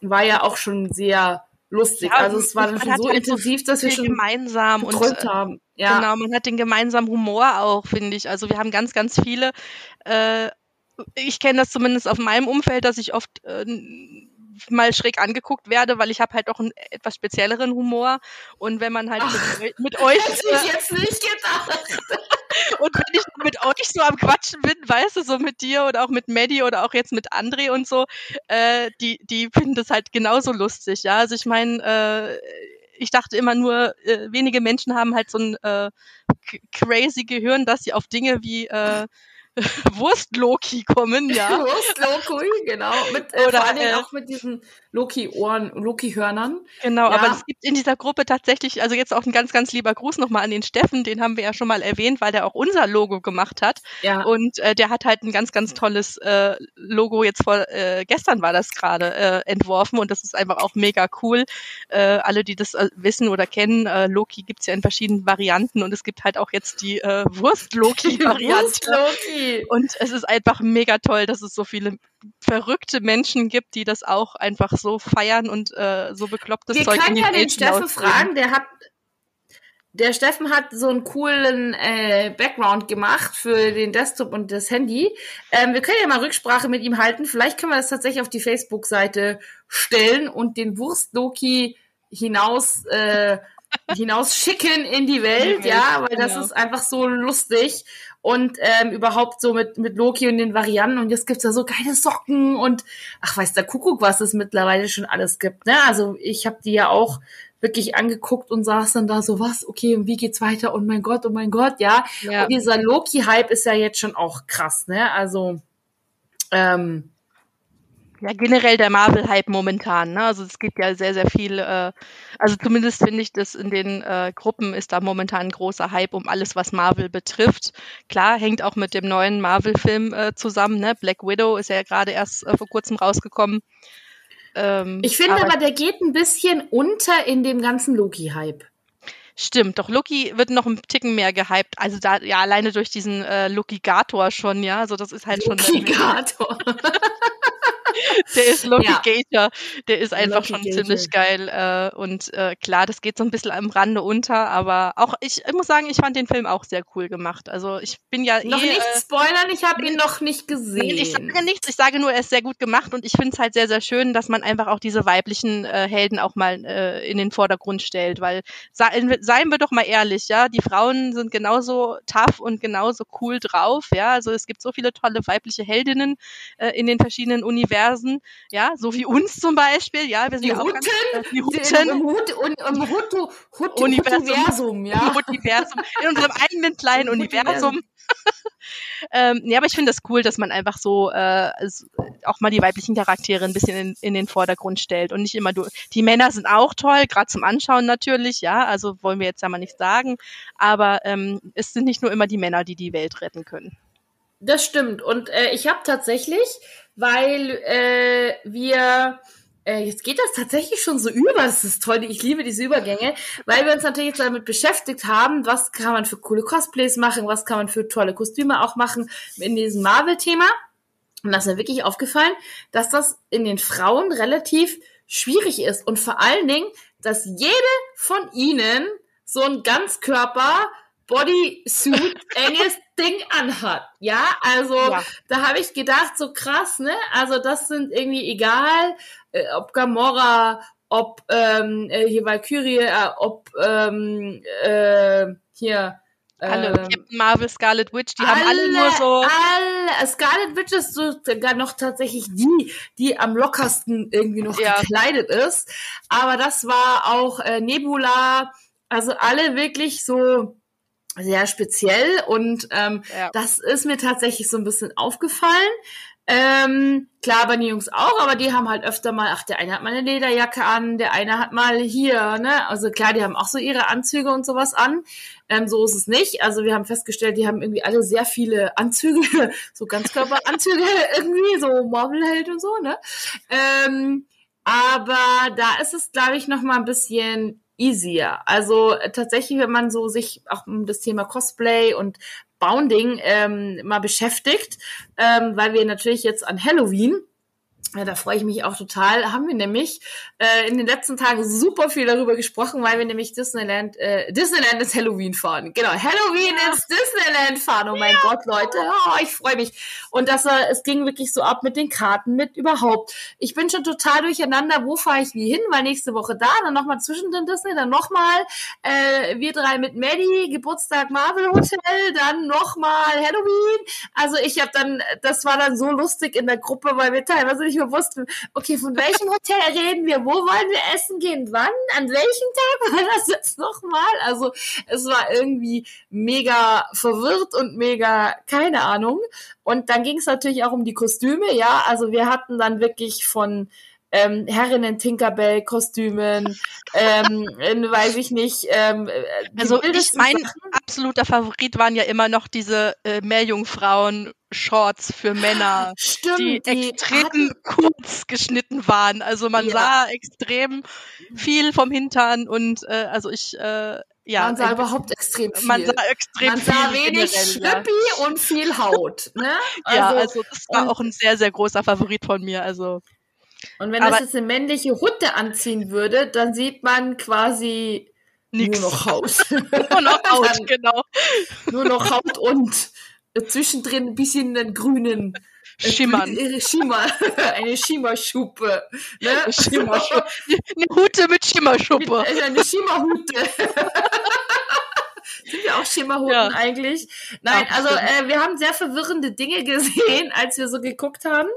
war ja auch schon sehr lustig. Ja, also es war dann schon so halt intensiv, dass wir schon gemeinsam und äh, haben. Ja. Genau, man hat den gemeinsamen Humor auch, finde ich. Also wir haben ganz, ganz viele. Äh, ich kenne das zumindest auf meinem Umfeld, dass ich oft äh, mal schräg angeguckt werde, weil ich habe halt auch einen etwas spezielleren Humor. Und wenn man halt Ach, mit, mit euch. Hätte ich jetzt nicht gedacht. Und wenn ich mit euch so am Quatschen bin, weißt du, so mit dir oder auch mit Maddie oder auch jetzt mit André und so, äh, die, die finden das halt genauso lustig, ja. Also ich meine, äh, ich dachte immer nur, äh, wenige Menschen haben halt so ein äh, crazy Gehirn, dass sie auf Dinge wie äh, Wurst-Loki kommen, ja. Wurst-Loki, genau. Mit, äh, Oder, vor Dingen äh, auch mit diesen Loki-Ohren, Loki-Hörnern. Genau, ja. aber es gibt in dieser Gruppe tatsächlich, also jetzt auch ein ganz, ganz lieber Gruß nochmal an den Steffen, den haben wir ja schon mal erwähnt, weil der auch unser Logo gemacht hat. Ja. Und äh, der hat halt ein ganz, ganz tolles äh, Logo jetzt vor, äh, gestern war das gerade, äh, entworfen und das ist einfach auch mega cool. Äh, alle, die das äh, wissen oder kennen, äh, Loki gibt's ja in verschiedenen Varianten und es gibt halt auch jetzt die äh, Wurst-Loki-Variante. Wurst-Loki! Und es ist einfach mega toll, dass es so viele verrückte Menschen gibt, die das auch einfach so feiern und äh, so beklopptes Wir Zeug in können die ja den Steffen fragen, der hat der Steffen hat so einen coolen äh, Background gemacht für den Desktop und das Handy. Ähm, wir können ja mal Rücksprache mit ihm halten. Vielleicht können wir das tatsächlich auf die Facebook-Seite stellen und den Wurst-Loki hinaus äh, hinaus schicken in die Welt, ja, weil genau. das ist einfach so lustig und ähm, überhaupt so mit, mit Loki und den Varianten und jetzt gibt's da so geile Socken und ach weiß der Kuckuck, was es mittlerweile schon alles gibt. Ne? Also ich habe die ja auch wirklich angeguckt und saß dann da so, was, okay, und wie geht's weiter? Und mein Gott, oh mein Gott, ja. ja. Und dieser Loki-Hype ist ja jetzt schon auch krass, ne? Also, ähm, ja, generell der Marvel-Hype momentan. Ne? Also es gibt ja sehr, sehr viel, äh, also zumindest finde ich, dass in den äh, Gruppen ist da momentan ein großer Hype um alles, was Marvel betrifft. Klar, hängt auch mit dem neuen Marvel-Film äh, zusammen. Ne? Black Widow ist ja gerade erst äh, vor kurzem rausgekommen. Ähm, ich finde aber, aber, der geht ein bisschen unter in dem ganzen Loki-Hype. Stimmt, doch Loki wird noch ein Ticken mehr gehypt. Also da, ja, alleine durch diesen äh, Loki-Gator schon, ja. Also das ist halt Loki schon. Loki-Gator. der ist Loki ja. Gator. Der ist einfach Loki schon ziemlich geil. Äh, und äh, klar, das geht so ein bisschen am Rande unter, aber auch ich, ich muss sagen, ich fand den Film auch sehr cool gemacht. Also ich bin ja noch eh, nicht äh, spoilern, ich habe ihn noch nicht gesehen. Ich sage nichts, ich sage nur, er ist sehr gut gemacht und ich finde es halt sehr, sehr schön, dass man einfach auch diese weiblichen äh, Helden auch mal äh, in den Vordergrund stellt, weil seien wir doch mal ehrlich, ja, die Frauen sind genauso tough und genauso cool drauf, ja, also es gibt so viele tolle weibliche Heldinnen äh, in den verschiedenen Universen Universen, ja, so wie uns zum Beispiel, ja, wir sind die ja auch Hutten, ganz, äh, die Hutten, im, Hut, im Hutu, Hut, Universum, Universum, ja. Universum, in unserem eigenen kleinen Universum. ähm, ja, aber ich finde das cool, dass man einfach so äh, auch mal die weiblichen Charaktere ein bisschen in, in den Vordergrund stellt und nicht immer du. Die Männer sind auch toll, gerade zum Anschauen natürlich, ja, also wollen wir jetzt ja mal nicht sagen, aber ähm, es sind nicht nur immer die Männer, die die Welt retten können. Das stimmt. Und äh, ich habe tatsächlich, weil äh, wir äh, jetzt geht das tatsächlich schon so über. Das ist toll. Ich liebe diese Übergänge, weil wir uns natürlich jetzt damit beschäftigt haben, was kann man für coole Cosplays machen, was kann man für tolle Kostüme auch machen in diesem Marvel-Thema. Und das ist mir wirklich aufgefallen, dass das in den Frauen relativ schwierig ist. Und vor allen Dingen, dass jede von ihnen so ein Ganzkörper Bodysuit enges Ding anhat. Ja, also ja. da habe ich gedacht, so krass, ne? Also das sind irgendwie egal, äh, ob Gamora, ob ähm, äh, hier Valkyrie, äh, ob ähm, äh, hier alle, ähm, Captain Marvel, Scarlet Witch, die alle, haben alle nur so. Alle, Scarlet Witch ist sogar noch tatsächlich die, die am lockersten irgendwie noch ja. gekleidet ist. Aber das war auch äh, Nebula, also alle wirklich so sehr speziell und ähm, ja. das ist mir tatsächlich so ein bisschen aufgefallen. Ähm, klar, bei den Jungs auch, aber die haben halt öfter mal, ach, der eine hat mal eine Lederjacke an, der eine hat mal hier, ne? Also klar, die haben auch so ihre Anzüge und sowas an. Ähm, so ist es nicht. Also wir haben festgestellt, die haben irgendwie alle sehr viele Anzüge, so Ganzkörperanzüge irgendwie, so Marvel-Held und so, ne? Ähm, aber da ist es, glaube ich, noch mal ein bisschen easier. Also äh, tatsächlich, wenn man so sich auch um das Thema Cosplay und Bounding ähm, mal beschäftigt, ähm, weil wir natürlich jetzt an Halloween ja, da freue ich mich auch total. Haben wir nämlich äh, in den letzten Tagen super viel darüber gesprochen, weil wir nämlich Disneyland, äh, Disneyland ist Halloween fahren. Genau, Halloween ja. ist Disneyland fahren. Oh mein ja. Gott, Leute, oh, ich freue mich. Und das, äh, es ging wirklich so ab mit den Karten, mit überhaupt. Ich bin schon total durcheinander. Wo fahre ich wie hin? Weil nächste Woche da, dann nochmal zwischen den Disney, dann nochmal äh, wir drei mit Maddie, Geburtstag Marvel Hotel, dann nochmal Halloween. Also ich habe dann, das war dann so lustig in der Gruppe, weil wir teilweise nicht wir wussten, okay, von welchem Hotel reden wir? Wo wollen wir essen gehen? Wann? An welchem Tag war das jetzt nochmal? Also es war irgendwie mega verwirrt und mega keine Ahnung. Und dann ging es natürlich auch um die Kostüme, ja. Also wir hatten dann wirklich von ähm, Herrinnen Tinkerbell Kostümen, ähm, weiß ich nicht. Ähm, äh, also ich, mein absoluter Favorit waren ja immer noch diese äh, Meerjungfrauen Shorts für Männer, Stimmt, die, die extrem kurz geschnitten waren. Also man ja. sah extrem viel vom Hintern und äh, also ich äh, ja, man sah überhaupt extrem viel. Man sah extrem man sah viel wenig Schlüppi ja. und viel Haut. Ne? Also, ja, also das war auch ein sehr, sehr großer Favorit von mir. Also und wenn Aber das jetzt eine männliche Hutte anziehen würde, dann sieht man quasi Nix. nur noch Haut. nur noch Haut, genau. Nur noch Haut und zwischendrin ein bisschen einen grünen Schimmern. Schimmer, eine Schimmerschuppe. Ne? Schimmerschuppe. Eine Hute mit Schimmerschuppe. Mit, eine Schimmerhute. Sind wir auch Schimmerhunden ja. eigentlich? Nein, Ach, also äh, wir haben sehr verwirrende Dinge gesehen, als wir so geguckt haben.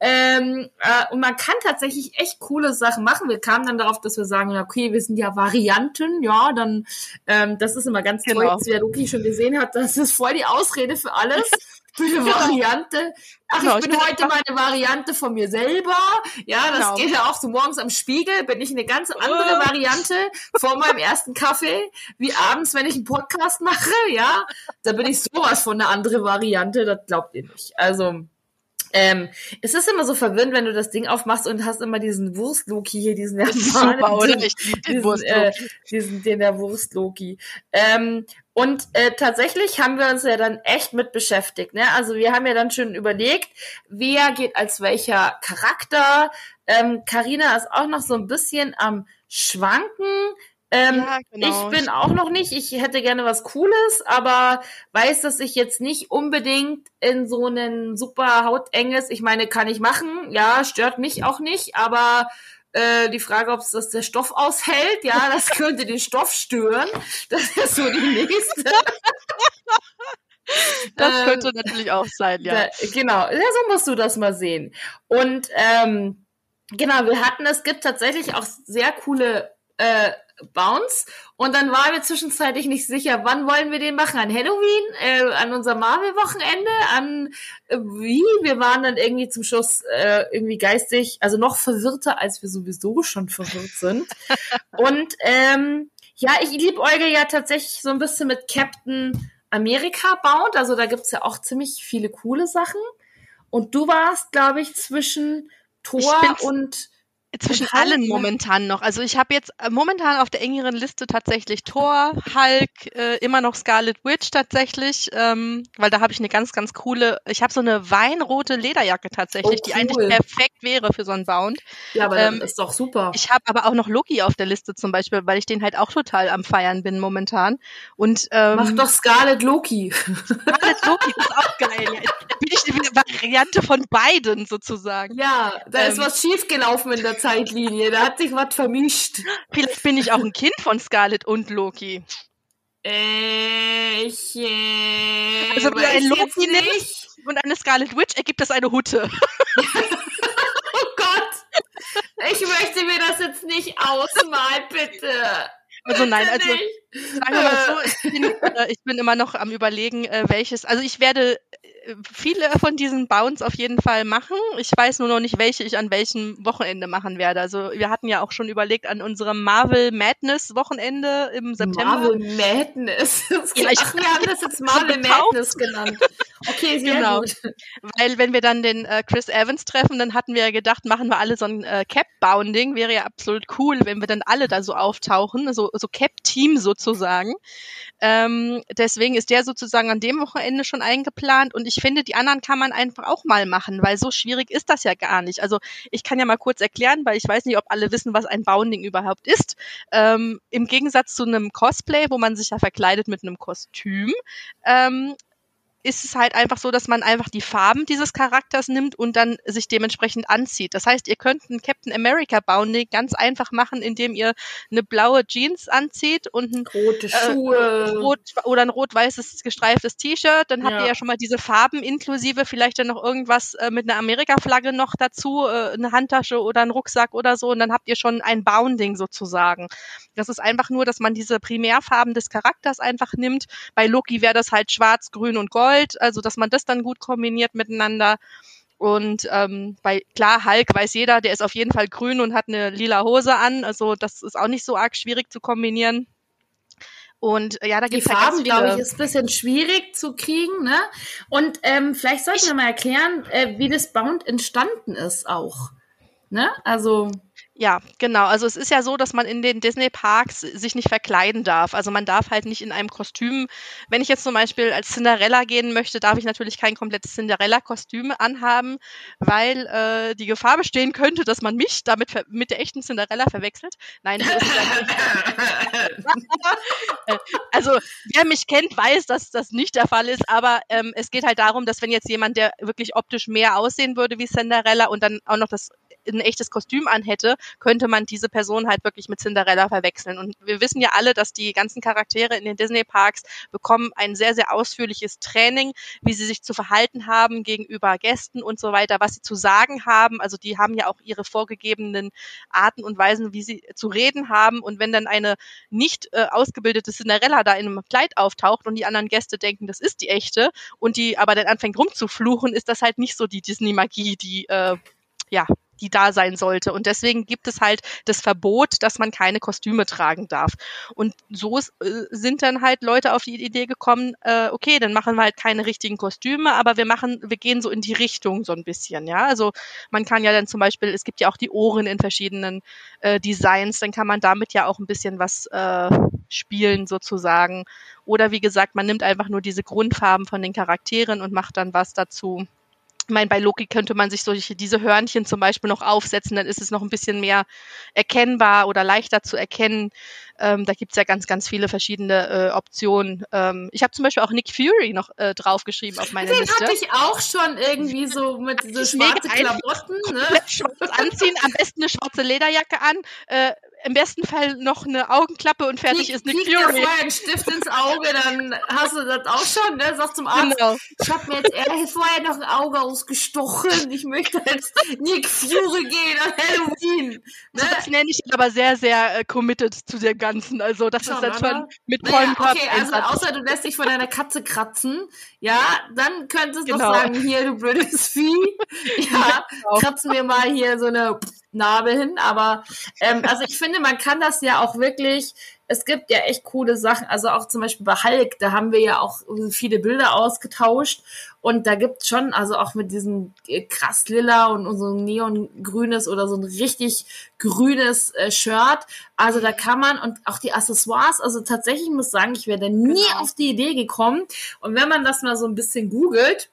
Ähm, äh, und man kann tatsächlich echt coole Sachen machen. Wir kamen dann darauf, dass wir sagen, okay, wir sind ja Varianten, ja, dann ähm, das ist immer ganz genau. toll, dass wer Luki schon gesehen hat, das ist voll die Ausrede für alles. Für eine genau. Variante. Ach, genau, ich bin ich heute mal eine Variante von mir selber. Ja, das genau. geht ja auch so morgens am Spiegel, bin ich eine ganz andere oh. Variante vor meinem ersten Kaffee, wie abends, wenn ich einen Podcast mache, ja. Da bin ich sowas von eine andere Variante, das glaubt ihr nicht. Also, ähm, es ist immer so verwirrend, wenn du das Ding aufmachst und hast immer diesen Wurstloki hier, diesen super, oder? Ich diesen, Wurstloki. Äh, diesen, den der Wurstloki. Ähm, und äh, tatsächlich haben wir uns ja dann echt mit beschäftigt. Ne? Also wir haben ja dann schon überlegt, wer geht als welcher Charakter. Ähm, Carina ist auch noch so ein bisschen am Schwanken. Ähm, ja, genau. Ich bin auch noch nicht. Ich hätte gerne was Cooles, aber weiß, dass ich jetzt nicht unbedingt in so einen super hautenges, ich meine, kann ich machen, ja, stört mich auch nicht, aber äh, die Frage, ob es das der Stoff aushält, ja, das könnte den Stoff stören. Das ist so die nächste. Das könnte ähm, natürlich auch sein, ja. Da, genau, ja, so musst du das mal sehen. Und ähm, genau, wir hatten, es gibt tatsächlich auch sehr coole äh, Bounce. Und dann waren wir zwischenzeitlich nicht sicher, wann wollen wir den machen? An Halloween? Äh, an unser Marvel-Wochenende? An äh, wie? Wir waren dann irgendwie zum Schluss äh, irgendwie geistig, also noch verwirrter, als wir sowieso schon verwirrt sind. Und ähm, ja, ich liebe Euge ja tatsächlich so ein bisschen mit Captain America Bound. Also da gibt's ja auch ziemlich viele coole Sachen. Und du warst, glaube ich, zwischen Thor und zwischen allen momentan noch. Also ich habe jetzt äh, momentan auf der engeren Liste tatsächlich Thor, Hulk, äh, immer noch Scarlet Witch tatsächlich, ähm, weil da habe ich eine ganz, ganz coole, ich habe so eine weinrote Lederjacke tatsächlich, oh, cool. die eigentlich perfekt wäre für so einen Bound. Ja, aber ähm, ist doch super. Ich habe aber auch noch Loki auf der Liste zum Beispiel, weil ich den halt auch total am Feiern bin momentan. Und ähm, Mach doch Scarlet Loki. Scarlet Loki, ist auch geil. Da bin ich eine Variante von beiden sozusagen. Ja, da ähm, ist was schiefgelaufen in der Zeitlinie. Da hat sich was vermischt. Vielleicht bin ich auch ein Kind von Scarlett und Loki. Äh, ich, äh, also wenn du ein Loki nimmst und eine Scarlet Witch, ergibt das eine Hutte. oh Gott! Ich möchte mir das jetzt nicht ausmalen, bitte. Also nein, also sagen wir mal so, ich bin, äh, ich bin immer noch am überlegen, äh, welches, also ich werde viele von diesen Bounds auf jeden Fall machen. Ich weiß nur noch nicht, welche ich an welchem Wochenende machen werde. Also wir hatten ja auch schon überlegt an unserem Marvel Madness Wochenende im September. Marvel Madness. Ja, ich, Ach, wir haben das jetzt Marvel Madness genannt. Okay, sehr genau. gut. Weil wenn wir dann den äh, Chris Evans treffen, dann hatten wir ja gedacht, machen wir alle so ein äh, Cap-Bounding. Wäre ja absolut cool, wenn wir dann alle da so auftauchen, so, so Cap-Team sozusagen. Ähm, deswegen ist der sozusagen an dem Wochenende schon eingeplant und ich finde, die anderen kann man einfach auch mal machen, weil so schwierig ist das ja gar nicht. Also ich kann ja mal kurz erklären, weil ich weiß nicht, ob alle wissen, was ein Bounding überhaupt ist. Ähm, Im Gegensatz zu einem Cosplay, wo man sich ja verkleidet mit einem Kostüm, ähm, ist es halt einfach so, dass man einfach die Farben dieses Charakters nimmt und dann sich dementsprechend anzieht. Das heißt, ihr könnt ein Captain America Bounding ganz einfach machen, indem ihr eine blaue Jeans anzieht und ein rote äh, Schuhe äh, rot, oder ein rot-weißes gestreiftes T-Shirt. Dann habt ja. ihr ja schon mal diese Farben inklusive vielleicht dann noch irgendwas äh, mit einer Amerika-Flagge noch dazu, äh, eine Handtasche oder ein Rucksack oder so. Und dann habt ihr schon ein Bounding sozusagen. Das ist einfach nur, dass man diese Primärfarben des Charakters einfach nimmt. Bei Loki wäre das halt schwarz, grün und gold. Gold, also dass man das dann gut kombiniert miteinander. Und ähm, bei klar, Hulk weiß jeder, der ist auf jeden Fall grün und hat eine lila Hose an. Also das ist auch nicht so arg schwierig zu kombinieren. Und ja, da gibt's die Farben, glaube ich, ist ein bisschen schwierig zu kriegen, ne? Und ähm, vielleicht sollten wir mal erklären, äh, wie das Bound entstanden ist auch. Ne? Also Ja, genau. Also es ist ja so, dass man in den Disney-Parks sich nicht verkleiden darf. Also man darf halt nicht in einem Kostüm, wenn ich jetzt zum Beispiel als Cinderella gehen möchte, darf ich natürlich kein komplettes Cinderella-Kostüm anhaben, weil äh, die Gefahr bestehen könnte, dass man mich damit mit der echten Cinderella verwechselt. Nein, das ist Also wer mich kennt, weiß, dass das nicht der Fall ist, aber ähm, es geht halt darum, dass wenn jetzt jemand, der wirklich optisch mehr aussehen würde wie Cinderella und dann auch noch das ein echtes Kostüm anhätte, könnte man diese Person halt wirklich mit Cinderella verwechseln. Und wir wissen ja alle, dass die ganzen Charaktere in den Disney-Parks bekommen ein sehr, sehr ausführliches Training, wie sie sich zu verhalten haben gegenüber Gästen und so weiter, was sie zu sagen haben. Also die haben ja auch ihre vorgegebenen Arten und Weisen, wie sie zu reden haben. Und wenn dann eine nicht äh, ausgebildete Cinderella da in einem Kleid auftaucht und die anderen Gäste denken, das ist die echte und die aber dann anfängt rumzufluchen, ist das halt nicht so die Disney-Magie, die äh, ja die da sein sollte. Und deswegen gibt es halt das Verbot, dass man keine Kostüme tragen darf. Und so äh, sind dann halt Leute auf die Idee gekommen, äh, okay, dann machen wir halt keine richtigen Kostüme, aber wir machen, wir gehen so in die Richtung so ein bisschen, ja. Also man kann ja dann zum Beispiel, es gibt ja auch die Ohren in verschiedenen äh, Designs, dann kann man damit ja auch ein bisschen was äh, spielen sozusagen. Oder wie gesagt, man nimmt einfach nur diese Grundfarben von den Charakteren und macht dann was dazu. Ich meine, bei Loki könnte man sich solche, diese Hörnchen zum Beispiel noch aufsetzen, dann ist es noch ein bisschen mehr erkennbar oder leichter zu erkennen. Ähm, da gibt's ja ganz, ganz viele verschiedene äh, Optionen. Ähm, ich habe zum Beispiel auch Nick Fury noch äh, draufgeschrieben auf meine Den Liste. Den hatte ich auch schon irgendwie so mit so schwarzen Klamotten. Ne? Schwarz anziehen, am besten eine schwarze Lederjacke an, äh, im besten Fall noch eine Augenklappe und fertig Krieg, ist Nick Fury. Fury. Dir vorher einen Stift ins Auge, dann hast du das auch schon, ne? Sag zum Arzt, genau. ich habe mir jetzt eher vorher noch ein Auge ausgestochen. Ich möchte jetzt Nick Fury gehen an Halloween. Ne? Das nenne ich aber sehr, sehr äh, committed zu dem Ganzen. Also das schon, ist dann schon mit vollem naja, Okay, also außer du lässt dich von deiner Katze kratzen, ja, dann könntest du genau. noch sagen, hier, du blödes Vieh. Ja, genau. kratzen wir mal hier so eine Narbe hin. Aber ähm, also ich finde, man kann das ja auch wirklich. Es gibt ja echt coole Sachen. Also auch zum Beispiel bei Hulk, da haben wir ja auch viele Bilder ausgetauscht. Und da gibt's schon, also auch mit diesem äh, krass lila und, so ein neongrünes oder so ein richtig grünes äh, Shirt. Also da kann man und auch die Accessoires, also tatsächlich muss sagen, ich wäre da nie genau. auf die Idee gekommen. Und wenn man das mal so ein bisschen googelt,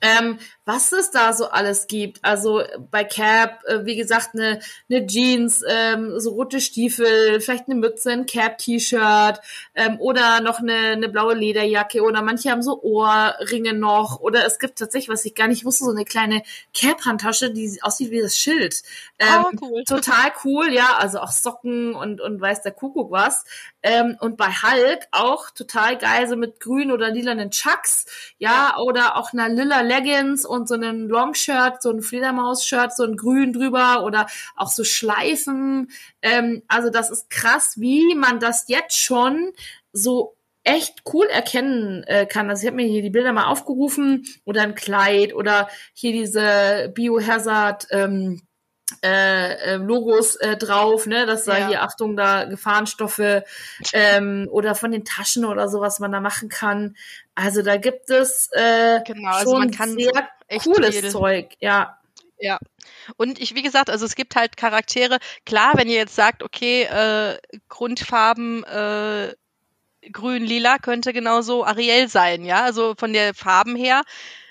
ähm, was es da so alles gibt. Also bei Cap, äh, wie gesagt, eine ne Jeans, ähm, so rote Stiefel, vielleicht eine Mütze, ein Cap-T-Shirt ähm, oder noch eine, eine blaue Lederjacke oder manche haben so Ohrringe noch oder es gibt tatsächlich, was ich gar nicht wusste, so eine kleine Cap-Handtasche, die aussieht wie das Schild. Ähm, oh, cool. Total cool, ja, also auch Socken und, und weiß der Kuckuck was. Ähm, und bei Hulk auch total geil, so mit grün oder lilanen Chucks, ja, oder auch einer lila Leggings und so einem Longshirt, so ein Fledermaus-Shirt, so ein Grün drüber oder auch so Schleifen. Ähm, also das ist krass, wie man das jetzt schon so echt cool erkennen äh, kann. Also ich habe mir hier die Bilder mal aufgerufen oder ein Kleid oder hier diese Biohazard ähm, äh, äh, Logos äh, drauf, ne, dass da ja. hier Achtung da Gefahrenstoffe ähm, oder von den Taschen oder so, was man da machen kann. Also da gibt es äh, genau, also man kann sehr cooles viel. Zeug, ja. Ja. Und ich, wie gesagt, also es gibt halt Charaktere. Klar, wenn ihr jetzt sagt, okay, äh, Grundfarben äh, grün, lila könnte genauso Ariel sein, ja, also von der Farben her.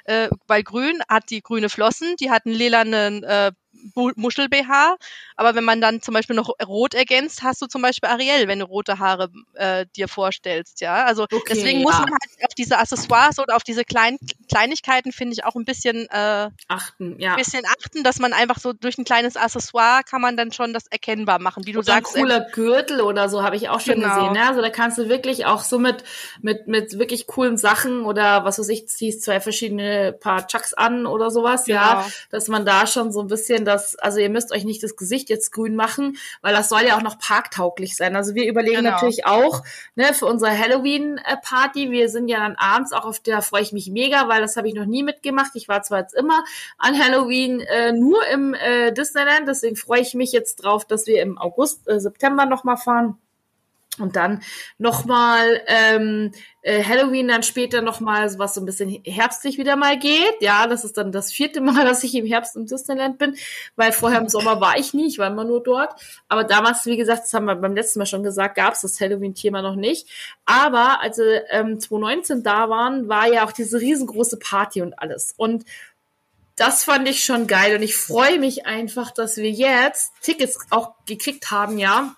Äh, bei Grün hat die grüne Flossen, die hat einen lilanen äh, Muschel-BH. Aber wenn man dann zum Beispiel noch rot ergänzt, hast du zum Beispiel Ariel, wenn du rote Haare äh, dir vorstellst. Ja, also okay, deswegen ja. muss man halt auf diese Accessoires oder auf diese kleinen Kleinigkeiten, finde ich, auch ein bisschen äh, achten. Ja. Ein bisschen achten, dass man einfach so durch ein kleines Accessoire kann man dann schon das erkennbar machen, wie du oder sagst. Ein cooler Gürtel oder so habe ich auch schon genau. gesehen. Ne? Also da kannst du wirklich auch so mit, mit, mit wirklich coolen Sachen oder was weiß ich, ziehst zwei verschiedene Paar Chucks an oder sowas, genau. ja, dass man da schon so ein bisschen das, also ihr müsst euch nicht das Gesicht jetzt grün machen, weil das soll ja auch noch parktauglich sein. Also wir überlegen genau. natürlich auch, ne, für unsere Halloween-Party, wir sind ja dann abends auch auf der, freue ich mich mega, weil das habe ich noch nie mitgemacht. Ich war zwar jetzt immer an Halloween äh, nur im äh, Disneyland, deswegen freue ich mich jetzt drauf, dass wir im August, äh, September nochmal fahren. Und dann nochmal ähm, äh, Halloween dann später nochmal, was so ein bisschen herbstlich wieder mal geht. Ja, das ist dann das vierte Mal, dass ich im Herbst im Disneyland bin, weil vorher im Sommer war ich nie, ich war immer nur dort. Aber damals, wie gesagt, das haben wir beim letzten Mal schon gesagt, gab es das Halloween-Thema noch nicht. Aber als wir ähm, 2019 da waren, war ja auch diese riesengroße Party und alles. Und das fand ich schon geil und ich freue mich einfach, dass wir jetzt Tickets auch gekriegt haben, ja,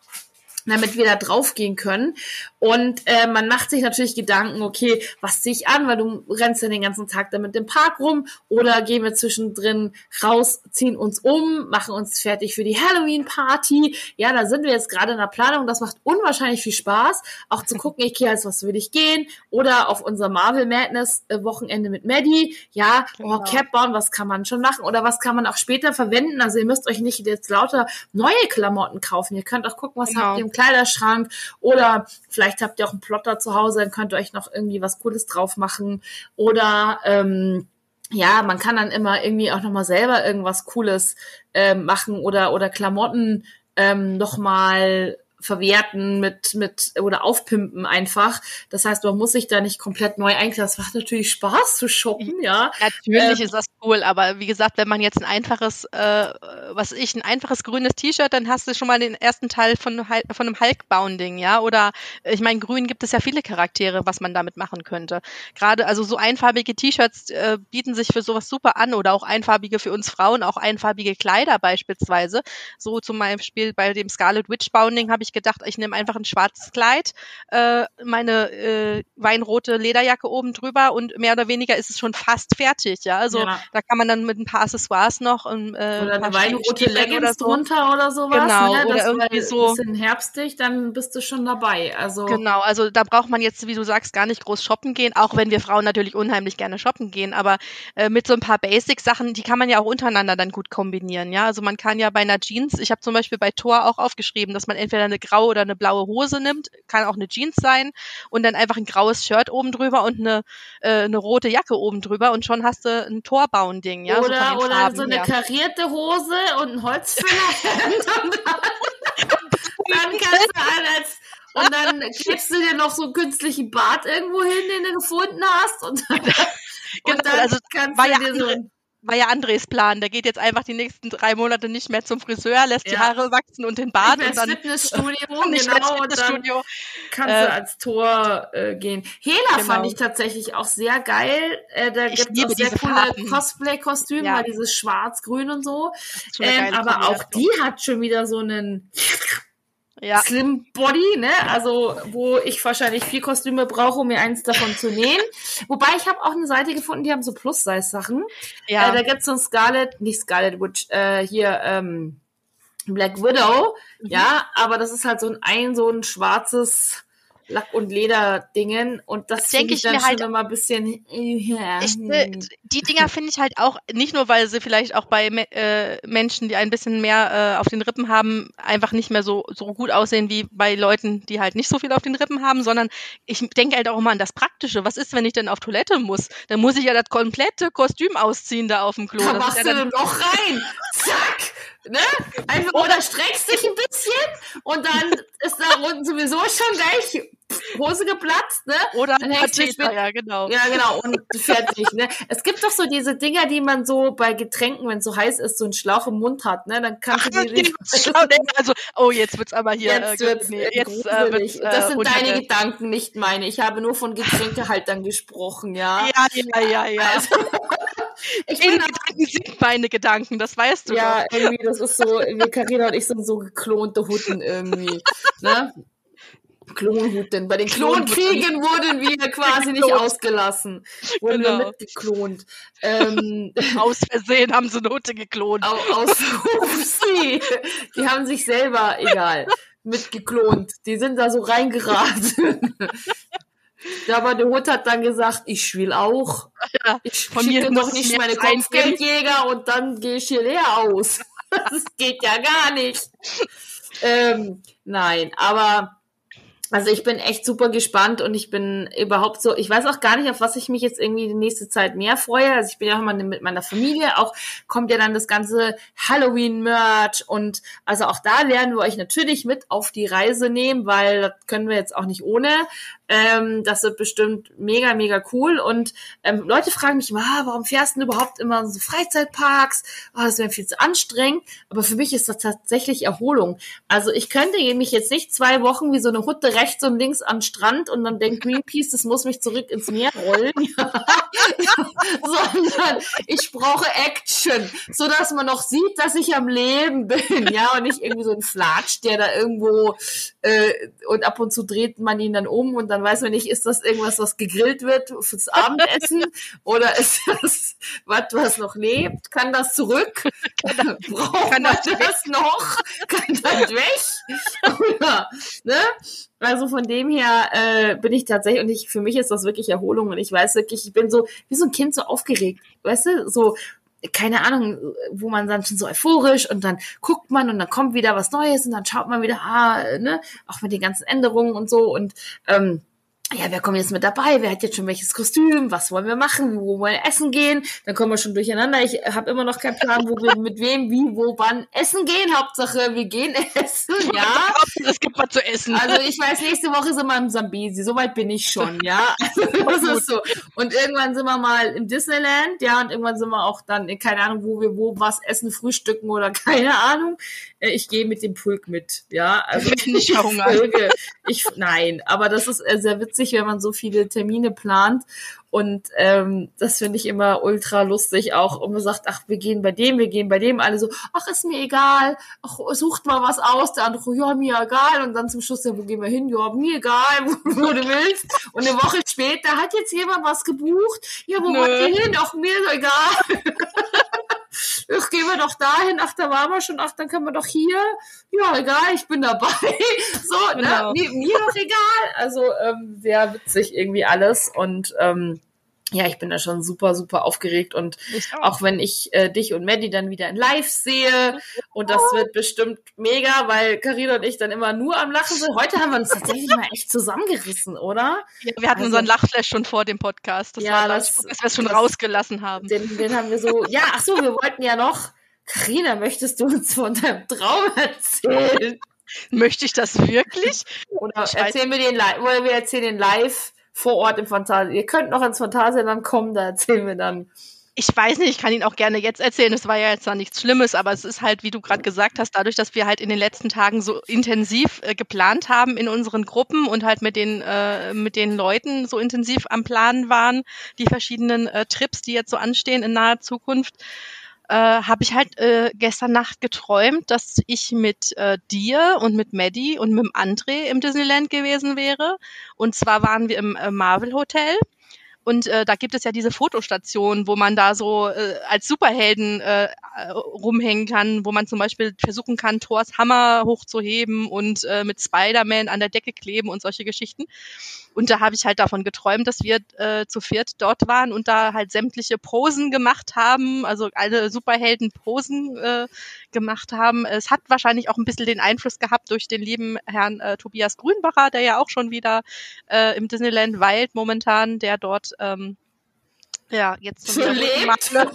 damit wir da draufgehen können. Und äh, man macht sich natürlich Gedanken, okay, was ziehe ich an, weil du rennst ja den ganzen Tag damit im Park rum oder gehen wir zwischendrin raus, ziehen uns um, machen uns fertig für die Halloween-Party. Ja, da sind wir jetzt gerade in der Planung. Das macht unwahrscheinlich viel Spaß, auch zu gucken, okay, als was will ich gehen oder auf unser Marvel Madness äh, Wochenende mit Maddie. Ja, oh, genau. oh, Cap bauen, was kann man schon machen oder was kann man auch später verwenden. Also ihr müsst euch nicht jetzt lauter neue Klamotten kaufen. Ihr könnt auch gucken, was genau. habt ihr Kleiderschrank oder vielleicht habt ihr auch einen Plotter zu Hause, dann könnt ihr euch noch irgendwie was Cooles drauf machen. Oder ähm, ja, man kann dann immer irgendwie auch nochmal selber irgendwas Cooles ähm, machen oder, oder Klamotten ähm, nochmal verwerten mit mit oder aufpimpen einfach. Das heißt, man muss sich da nicht komplett neu einkleiden. Das macht natürlich Spaß zu shoppen, ja. Natürlich ähm, ist das cool, aber wie gesagt, wenn man jetzt ein einfaches, äh, was ich, ein einfaches grünes T-Shirt, dann hast du schon mal den ersten Teil von von einem Hulk-Bounding, ja. Oder ich meine, grün gibt es ja viele Charaktere, was man damit machen könnte. Gerade also so einfarbige T-Shirts äh, bieten sich für sowas super an oder auch einfarbige für uns Frauen, auch einfarbige Kleider beispielsweise. So zum Beispiel bei dem Scarlet Witch Bounding habe ich ich gedacht, ich nehme einfach ein schwarzes Kleid, äh, meine äh, weinrote Lederjacke oben drüber und mehr oder weniger ist es schon fast fertig. Ja, also ja. da kann man dann mit ein paar Accessoires noch ähm, äh, oder eine weinrote Leggings so. drunter oder sowas. Genau, ne? oder irgendwie so ein bisschen herbstig, dann bist du schon dabei. Also genau, also da braucht man jetzt, wie du sagst, gar nicht groß shoppen gehen, auch wenn wir Frauen natürlich unheimlich gerne shoppen gehen, aber äh, mit so ein paar Basic-Sachen, die kann man ja auch untereinander dann gut kombinieren. Ja, also man kann ja bei einer Jeans, ich habe zum Beispiel bei Thor auch aufgeschrieben, dass man entweder eine graue oder eine blaue Hose nimmt, kann auch eine Jeans sein und dann einfach ein graues Shirt oben drüber und eine, äh, eine rote Jacke oben drüber und schon hast du ein Torbauen-Ding, ja. Oder, so, oder so eine karierte Hose und ein Holzfäller. und dann, kannst du alles und dann klebst du dir noch so einen künstlichen Bart irgendwo hin, den du gefunden hast und dann, genau, und dann also kannst du dir so war ja Andres Plan. Der geht jetzt einfach die nächsten drei Monate nicht mehr zum Friseur, lässt ja. die Haare wachsen und den Bart. Nicht und dann Fitnessstudio, nicht genau, Fitnessstudio. Und dann kannst äh, du als Tor äh, gehen. Hela genau. fand ich tatsächlich auch sehr geil. Äh, da gibt es auch sehr coole Cosplay-Kostüme, ja. dieses schwarz-grün und so. Ähm, aber auch die hat schon wieder so einen ja. Slim Body, ne? Also wo ich wahrscheinlich vier Kostüme brauche, um mir eins davon zu nähen. Wobei ich habe auch eine Seite gefunden, die haben so Plus-Size-Sachen. Ja. Äh, da gibt's so ein Scarlet, nicht Scarlet Witch, äh, hier ähm, Black Widow, mhm. ja, aber das ist halt so ein ein so ein schwarzes Lack- und Lederdingen und das, denke ich dann mir halt immer ein bisschen. Ich, äh, die Dinger finde ich halt auch nicht nur, weil sie vielleicht auch bei äh, Menschen, die ein bisschen mehr äh, auf den Rippen haben, einfach nicht mehr so so gut aussehen wie bei Leuten, die halt nicht so viel auf den Rippen haben, sondern ich denke halt auch immer an das Praktische. Was ist, wenn ich denn auf Toilette muss? Dann muss ich ja das komplette Kostüm ausziehen da auf dem Klo. Da machst ja du dann noch rein. Zack. Ne? Einfach, oder streckst dich ein bisschen und dann ist da unten sowieso schon gleich Hose geplatzt, ne? Oder dann Katheter, ja, genau. Ja, genau, und fertig, ne? Es gibt doch so diese Dinger, die man so bei Getränken, wenn es so heiß ist, so einen Schlauch im Mund hat, ne? Dann kannst Ach, du die, also, oh, jetzt wird's aber hier. Jetzt äh, wird's, nee, jetzt, äh, wird's äh, Das sind deine Gedanken, nicht meine. Ich habe nur von Getränkehaltern gesprochen, ja. Ja, ja, ja, ja. Also, ich meine, Gedanken sind meine Gedanken, das weißt du Ja, doch. irgendwie, das ist so, wie Carina und ich sind so geklonte Hutten irgendwie, ne? Klonhutten. Bei den Klonkriegen wurden wir quasi nicht ausgelassen. Wurden genau. wir mitgeklont. Ähm, aus Versehen haben sie eine Hutte geklont. Aus, Upsi. Die haben sich selber, egal, mitgeklont. Die sind da so reingeraten. Ja, aber der Hut hat dann gesagt, ich will auch. Ja, ich schicke noch nicht meine Kopfgeldjäger und dann gehe ich hier leer aus. Das geht ja gar nicht. Ähm, nein, aber also ich bin echt super gespannt und ich bin überhaupt so, ich weiß auch gar nicht, auf was ich mich jetzt irgendwie die nächste Zeit mehr freue. Also ich bin ja auch immer mit meiner Familie, auch kommt ja dann das ganze Halloween-Merch und also auch da werden wir euch natürlich mit auf die Reise nehmen, weil das können wir jetzt auch nicht ohne. Ähm, das wird bestimmt mega, mega cool. Und ähm, Leute fragen mich immer, ah, warum fährst du überhaupt immer so Freizeitparks? Oh, das wäre viel zu anstrengend. Aber für mich ist das tatsächlich Erholung. Also ich könnte mich jetzt nicht zwei Wochen wie so eine Hutte rechts und links am Strand und dann denkt Greenpeace, das muss mich zurück ins Meer rollen. Sondern ich brauche Action, so dass man noch sieht, dass ich am Leben bin, ja, und nicht irgendwie so ein Flatsch, der da irgendwo äh, und ab und zu dreht man ihn dann um und dann weiß man nicht, ist das irgendwas, was gegrillt wird fürs Abendessen oder ist das was, was noch lebt? Kann das zurück? Braucht kann das, das noch? Kann das weg? Oder, ne? Also von dem her äh, bin ich tatsächlich, und ich, für mich ist das wirklich Erholung und ich weiß wirklich, ich bin so wie so ein Kind so aufgeregt, weißt du, so keine Ahnung, wo man dann schon so euphorisch und dann guckt man und dann kommt wieder was Neues und dann schaut man wieder, ah, ne, auch mit den ganzen Änderungen und so und ähm, ja, wer kommt jetzt mit dabei? Wer hat jetzt schon welches Kostüm? Was wollen wir machen? Wo wollen wir essen gehen? Dann kommen wir schon durcheinander. Ich habe immer noch keinen Plan, wo wir mit wem, wie, wo, wann essen gehen. Hauptsache, wir gehen essen, ja. Es gibt was zu essen. Also ich weiß, nächste Woche sind wir im Sambesi. Soweit bin ich schon, ja. Also, das ist so. Und irgendwann sind wir mal im Disneyland, ja, und irgendwann sind wir auch dann, keine Ahnung, wo wir wo was essen, frühstücken oder keine Ahnung. Äh, ich gehe mit dem Pulk mit, ja. Also ich nicht verhungern. Ich, nein, aber das ist äh, sehr witzig wenn man so viele Termine plant. Und ähm, das finde ich immer ultra lustig auch. Und man sagt, ach, wir gehen bei dem, wir gehen bei dem. Alle so, ach, ist mir egal. Ach, sucht mal was aus. Der andere, ja, mir egal. Und dann zum Schluss, ja, wo gehen wir hin? Ja, mir egal, wo, wo du willst. Und eine Woche später hat jetzt jemand was gebucht. Ja, wo Nö. wollt ihr hin? Ach, mir ist egal. ach, gehen wir doch dahin, ach, da waren wir schon, ach, dann können wir doch hier. Ja, egal, ich bin dabei. So, ne? genau. ne? Mir, doch egal. Also ähm, sehr witzig irgendwie alles. Und ähm, ja, ich bin da schon super, super aufgeregt und auch. auch. wenn ich äh, dich und Maddie dann wieder in Live sehe und das wird bestimmt mega, weil Karina und ich dann immer nur am Lachen sind. Heute haben wir uns tatsächlich mal echt zusammengerissen, oder? Ja, wir hatten also, unseren Lachflash schon vor dem Podcast. Das ja, war das, dass wir es schon das, rausgelassen haben. Den, den haben wir so, ja, ach so, wir wollten ja noch, Karina, möchtest du uns von deinem Traum erzählen? Möchte ich das wirklich? Oder erzählen wir den live, oder wir erzählen den live vor Ort im Phantasialand. Ihr könnt noch ins Phantasialand kommen, da erzählen wir dann. Ich weiß nicht, ich kann ihn auch gerne jetzt erzählen. Es war ja jetzt da nichts Schlimmes, aber es ist halt, wie du gerade gesagt hast, dadurch, dass wir halt in den letzten Tagen so intensiv äh, geplant haben in unseren Gruppen und halt mit den äh, mit den Leuten so intensiv am Planen waren, die verschiedenen äh, Trips, die jetzt so anstehen in naher Zukunft, äh, habe ich halt äh, gestern Nacht geträumt, dass ich mit äh, dir und mit Maddie und mit dem André im Disneyland gewesen wäre. Und zwar waren wir im äh, Marvel Hotel. Und äh, da gibt es ja diese Fotostation, wo man da so äh, als Superhelden äh, rumhängen kann, wo man zum Beispiel versuchen kann, Thors Hammer hochzuheben und äh, mit Spider-Man an der Decke kleben und solche Geschichten. Und da habe ich halt davon geträumt, dass wir äh, zu viert dort waren und da halt sämtliche Posen gemacht haben, also alle Superhelden-Posen äh, gemacht haben. Es hat wahrscheinlich auch ein bisschen den Einfluss gehabt durch den lieben Herrn äh, Tobias Grünbacher, der ja auch schon wieder äh, im Disneyland weilt momentan, der dort ähm, ja, jetzt zum so lebt. Mal,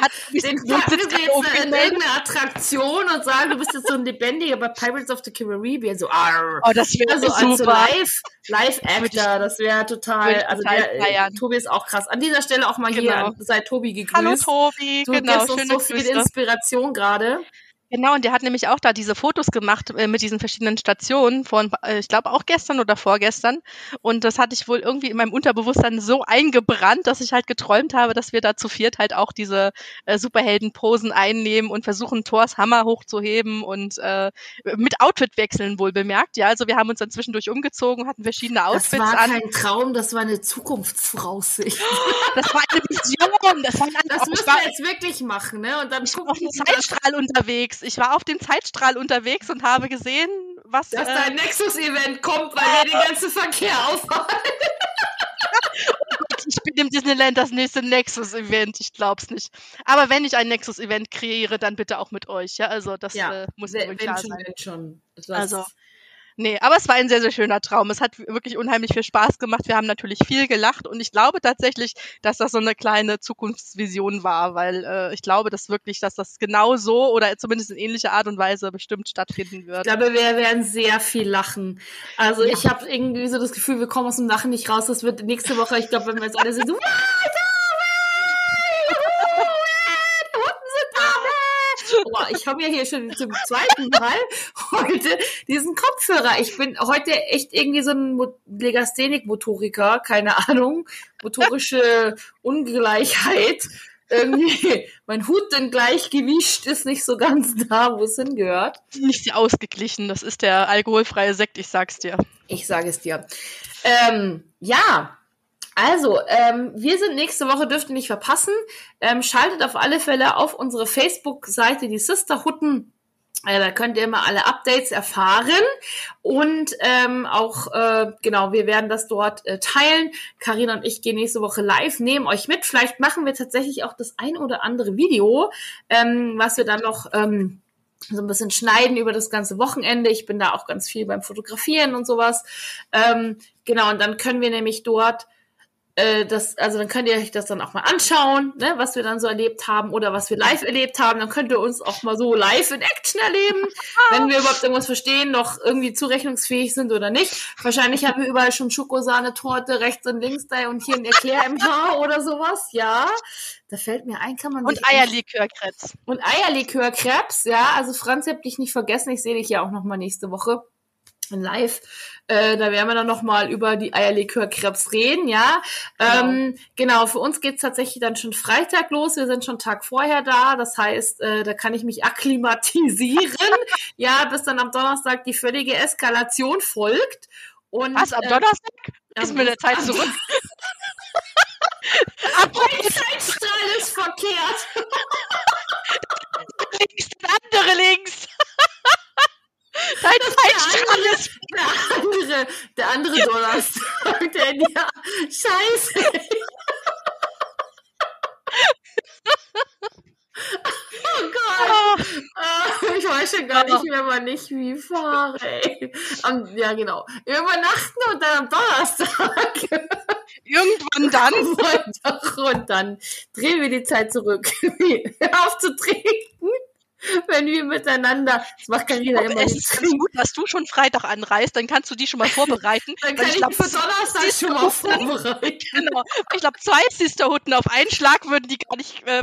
hat den packen wir jetzt in irgendeine Attraktion und sagen, du bist jetzt so ein lebendiger bei Pirates of the Caribbean, so arr. Oh, das wäre also, super. Also live, live Actor, das wäre total, also der, feiern. Tobi ist auch krass. An dieser Stelle auch mal genau. hier, sei Tobi gegrüßt. Hallo Tobi, du genau. Du uns so viel Inspiration gerade. Genau, und der hat nämlich auch da diese Fotos gemacht äh, mit diesen verschiedenen Stationen von, äh, ich glaube auch gestern oder vorgestern. Und das hatte ich wohl irgendwie in meinem Unterbewusstsein so eingebrannt, dass ich halt geträumt habe, dass wir da zu viert halt auch diese äh, Superhelden-Posen einnehmen und versuchen, Thors Hammer hochzuheben und äh, mit Outfit wechseln wohl bemerkt. Ja, also wir haben uns dann zwischendurch umgezogen, hatten verschiedene Outfits an. Das war kein Traum, das war eine Zukunftsvoraussicht. das war eine Vision. Das, war ein das müssen wir jetzt wirklich machen, ne? Und dann ich auf dem Zeitstrahl unterwegs unterwegs. Ich war auf dem Zeitstrahl unterwegs und habe gesehen, was. Dass äh, ein Nexus-Event kommt, weil wir den ganzen Verkehr aufhalten. ich bin im Disneyland das nächste Nexus-Event. Ich glaub's nicht. Aber wenn ich ein Nexus-Event kreiere, dann bitte auch mit euch. Ja, also das ja, äh, muss wenn klar schon, sein. Schon. Also Nee, aber es war ein sehr, sehr schöner Traum. Es hat wirklich unheimlich viel Spaß gemacht. Wir haben natürlich viel gelacht und ich glaube tatsächlich, dass das so eine kleine Zukunftsvision war, weil äh, ich glaube, dass wirklich, dass das genau so oder zumindest in ähnlicher Art und Weise bestimmt stattfinden wird. Ich glaube, wir werden sehr viel lachen. Also ja. ich habe irgendwie so das Gefühl, wir kommen aus dem Lachen nicht raus. Das wird nächste Woche, ich glaube, wenn wir jetzt alle sind, so, Boah, ich habe ja hier schon zum zweiten Mal heute diesen Kopfhörer. Ich bin heute echt irgendwie so ein Legasthenik-Motoriker, keine Ahnung, motorische Ungleichheit. Irgendwie, mein Hut denn Gleichgewicht ist nicht so ganz da, wo es hingehört. Nicht sehr ausgeglichen, das ist der alkoholfreie Sekt, ich sag's dir. Ich sage es dir. Ähm, ja, also, ähm, wir sind nächste Woche, dürft ihr nicht verpassen. Ähm, schaltet auf alle Fälle auf unsere Facebook-Seite die Sisterhutten. Äh, da könnt ihr immer alle Updates erfahren und ähm, auch äh, genau, wir werden das dort äh, teilen. Karina und ich gehen nächste Woche live, nehmen euch mit. Vielleicht machen wir tatsächlich auch das ein oder andere Video, ähm, was wir dann noch ähm, so ein bisschen schneiden über das ganze Wochenende. Ich bin da auch ganz viel beim Fotografieren und sowas. Ähm, genau, und dann können wir nämlich dort äh, das, also dann könnt ihr euch das dann auch mal anschauen, ne, was wir dann so erlebt haben oder was wir live erlebt haben. Dann könnt ihr uns auch mal so live in Action erleben, wenn wir überhaupt irgendwas verstehen, noch irgendwie zurechnungsfähig sind oder nicht. Wahrscheinlich haben wir überall schon Schokosahne-Torte rechts und links da und hier ein Erklär im Haar oder sowas. Ja, da fällt mir ein, kann man Und Eierlikörkrebs. Und Eierlikörkrebs, ja. Also Franz, hab dich nicht vergessen. Ich sehe dich ja auch noch mal nächste Woche live. Äh, da werden wir dann nochmal über die Eierlikörkrebs reden, ja. Genau. Ähm, genau, für uns geht's tatsächlich dann schon Freitag los. Wir sind schon Tag vorher da. Das heißt, äh, da kann ich mich akklimatisieren. ja, bis dann am Donnerstag die völlige Eskalation folgt. Und, Was, am äh, Donnerstag? Ist mir der Zeit zurück. Mein Zeitstrahl ist verkehrt. links, der andere links. Dein Zeitstrahl ist der andere, der andere Donnerstag, der ja, scheiße. Oh Gott. Oh. Ich weiß schon gar nicht mehr, wann ich wie fahre. Ey. Am, ja, genau. Übernachten und dann am Donnerstag. Irgendwann dann. Und dann drehen wir die Zeit zurück. Hör auf zu trinken. wenn wir miteinander, das macht Carina immer Es ist ganz gut, dass du schon Freitag anreist, dann kannst du die schon mal vorbereiten. dann kann ich, glaub, für Donnerstag schon mal vorbereiten. Genau. Ich glaube, zwei Sisterhutten auf einen Schlag würden die gar nicht äh,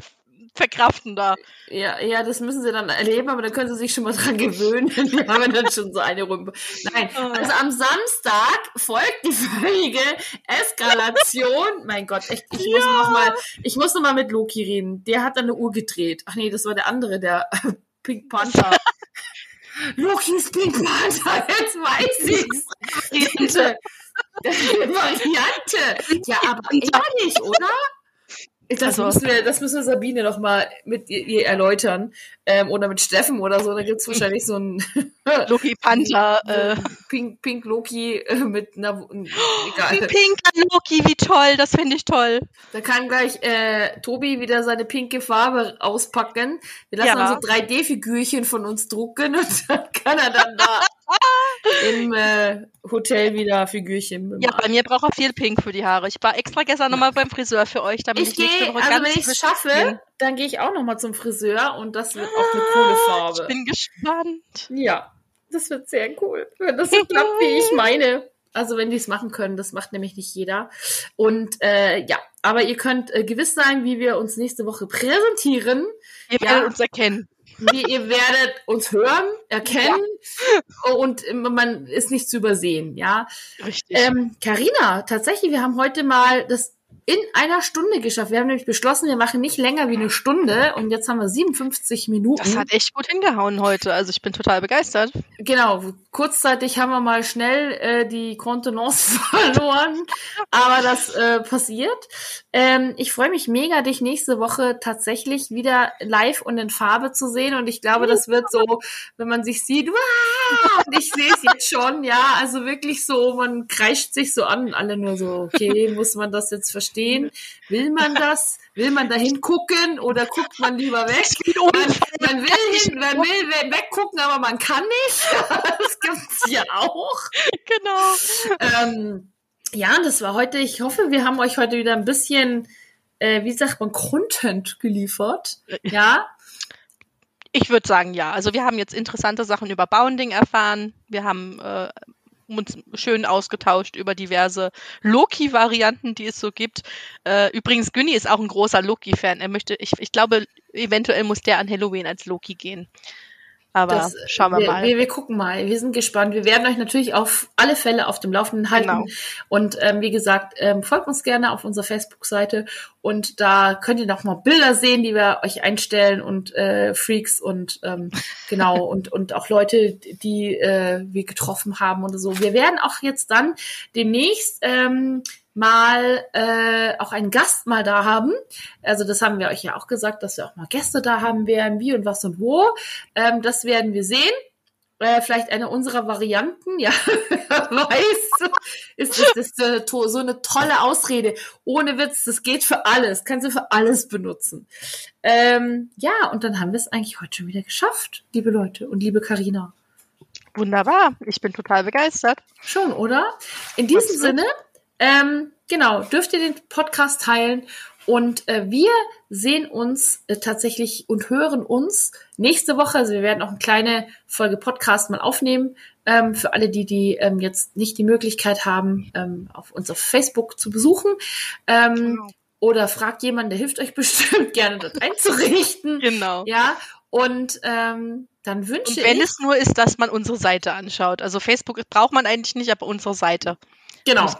verkraften da. Ja, ja, das müssen sie dann erleben, aber dann können sie sich schon mal dran gewöhnen. Wir haben dann schon so eine Runde. Nein, oh. also am Samstag folgt die völlige Eskalation. mein Gott, echt, ich ja. muss noch mal, ich muss noch mal mit Loki reden. Der hat dann eine Uhr gedreht. Ach nee, das war der andere, der Pink Panther. Lokis Pink Panther, jetzt weiß ich's. Variante. Variante. Ja, aber ehrlich, oder? Das, also, müssen wir, das müssen wir Sabine noch mal mit ihr, ihr erläutern. Ähm, oder mit Steffen oder so. Da gibt's wahrscheinlich so ein Loki Panther. Äh. Pink, Pink Loki äh, mit einer. Egal. Pink Loki, wie toll. Das finde ich toll. Da kann gleich äh, Tobi wieder seine pinke Farbe auspacken. Wir lassen ja. dann so 3D-Figürchen von uns drucken und dann kann er dann da im äh, Hotel wieder Figürchen bemalen. Ja, bei mir braucht er viel Pink für die Haare. Ich war extra gestern nochmal beim Friseur für euch, damit ich, ich nächste Woche also ganz wenn ich es schaffe, bin. dann gehe ich auch nochmal zum Friseur und das wird auch eine coole Farbe. Ich bin gespannt. Ja, das wird sehr cool, wenn das so klappt, wie ich meine. Also wenn die es machen können, das macht nämlich nicht jeder. Und äh, ja, aber ihr könnt äh, gewiss sein, wie wir uns nächste Woche präsentieren. Ihr werdet ja. uns erkennen wie ihr werdet uns hören, erkennen ja. und man ist nicht zu übersehen, ja. Richtig. Ähm, Carina, tatsächlich, wir haben heute mal das in einer Stunde geschafft. Wir haben nämlich beschlossen, wir machen nicht länger wie eine Stunde und jetzt haben wir 57 Minuten. Das hat echt gut hingehauen heute. Also ich bin total begeistert. Genau. Kurzzeitig haben wir mal schnell äh, die Kontenance verloren, aber das äh, passiert. Ähm, ich freue mich mega, dich nächste Woche tatsächlich wieder live und in Farbe zu sehen und ich glaube, das wird so, wenn man sich sieht, Und ich sehe es jetzt schon, ja, also wirklich so, man kreischt sich so an, alle nur so, okay, muss man das jetzt verstehen? Will man das? Will man da hingucken oder guckt man lieber weg? Man, man will hin, man will weggucken, aber man kann nicht. Das gibt's ja auch. Genau. Ähm, ja, das war heute, ich hoffe, wir haben euch heute wieder ein bisschen, äh, wie sagt man, Content geliefert. Ja, ich würde sagen, ja. Also wir haben jetzt interessante Sachen über Bounding erfahren. Wir haben äh, uns schön ausgetauscht über diverse Loki-Varianten, die es so gibt. Äh, übrigens, Günni ist auch ein großer Loki-Fan. Er möchte, ich, ich glaube, eventuell muss der an Halloween als Loki gehen. Aber das, schauen wir, wir, mal. Wir, wir gucken mal. Wir sind gespannt. Wir werden euch natürlich auf alle Fälle auf dem Laufenden halten. Genau. Und ähm, wie gesagt, ähm, folgt uns gerne auf unserer Facebook-Seite. Und da könnt ihr noch mal Bilder sehen, die wir euch einstellen und äh, Freaks und ähm, genau und und auch Leute, die äh, wir getroffen haben oder so. Wir werden auch jetzt dann demnächst ähm, mal äh, auch einen Gast mal da haben. Also das haben wir euch ja auch gesagt, dass wir auch mal Gäste da haben werden, wie und was und wo. Ähm, das werden wir sehen. Äh, vielleicht eine unserer Varianten, ja, wer weiß, ist das, das, das äh, so eine tolle Ausrede. Ohne Witz, das geht für alles, kannst du für alles benutzen. Ähm, ja, und dann haben wir es eigentlich heute schon wieder geschafft, liebe Leute und liebe Karina. Wunderbar, ich bin total begeistert. Schon, oder? In diesem. Sinne, ähm, genau, dürft ihr den Podcast teilen und äh, wir sehen uns äh, tatsächlich und hören uns nächste Woche. Also wir werden auch eine kleine Folge Podcast mal aufnehmen. Ähm, für alle, die, die ähm, jetzt nicht die Möglichkeit haben, ähm, auf uns auf Facebook zu besuchen. Ähm, genau. Oder fragt jemanden, der hilft euch bestimmt gerne, das einzurichten. Genau. Ja. Und ähm, dann wünsche und wenn ich. es nur ist, dass man unsere Seite anschaut. Also Facebook braucht man eigentlich nicht, aber unsere Seite. Genau.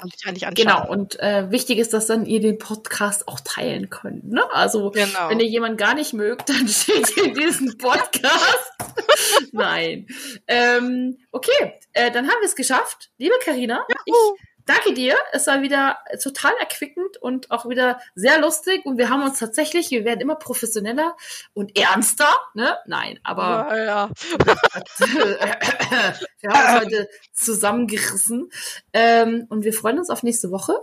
Genau. Und äh, wichtig ist, dass dann ihr den Podcast auch teilen könnt. Ne? Also genau. wenn ihr jemanden gar nicht mögt, dann steht ihr in diesen Podcast. Nein. Ähm, okay, äh, dann haben wir es geschafft. Liebe Karina, ich danke dir. Es war wieder total erquickend und auch wieder sehr lustig. Und wir haben uns tatsächlich, wir werden immer professioneller und ernster. Ne? Nein, aber ja, ja. wir haben uns heute zusammengerissen. Ähm, und wir freuen uns auf nächste Woche.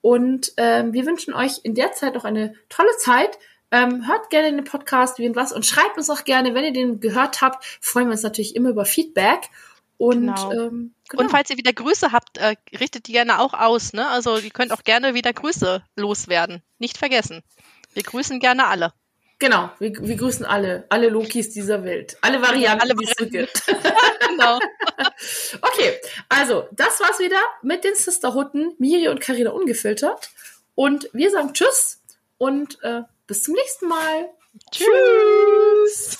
Und ähm, wir wünschen euch in der Zeit noch eine tolle Zeit. Ähm, hört gerne den Podcast, wie und was, und schreibt uns auch gerne, wenn ihr den gehört habt. Freuen wir uns natürlich immer über Feedback. Und, genau. Ähm, genau. und falls ihr wieder Grüße habt, äh, richtet die gerne auch aus. Ne? Also ihr könnt auch gerne wieder Grüße loswerden. Nicht vergessen. Wir grüßen gerne alle. Genau, wir, wir grüßen alle, alle Lokis dieser Welt. Alle Varianten, alle die es so gibt. genau. okay, also das war's wieder mit den Sisterhutten, Miri und Karina ungefiltert. Und wir sagen Tschüss und äh, bis zum nächsten Mal. Tschüss.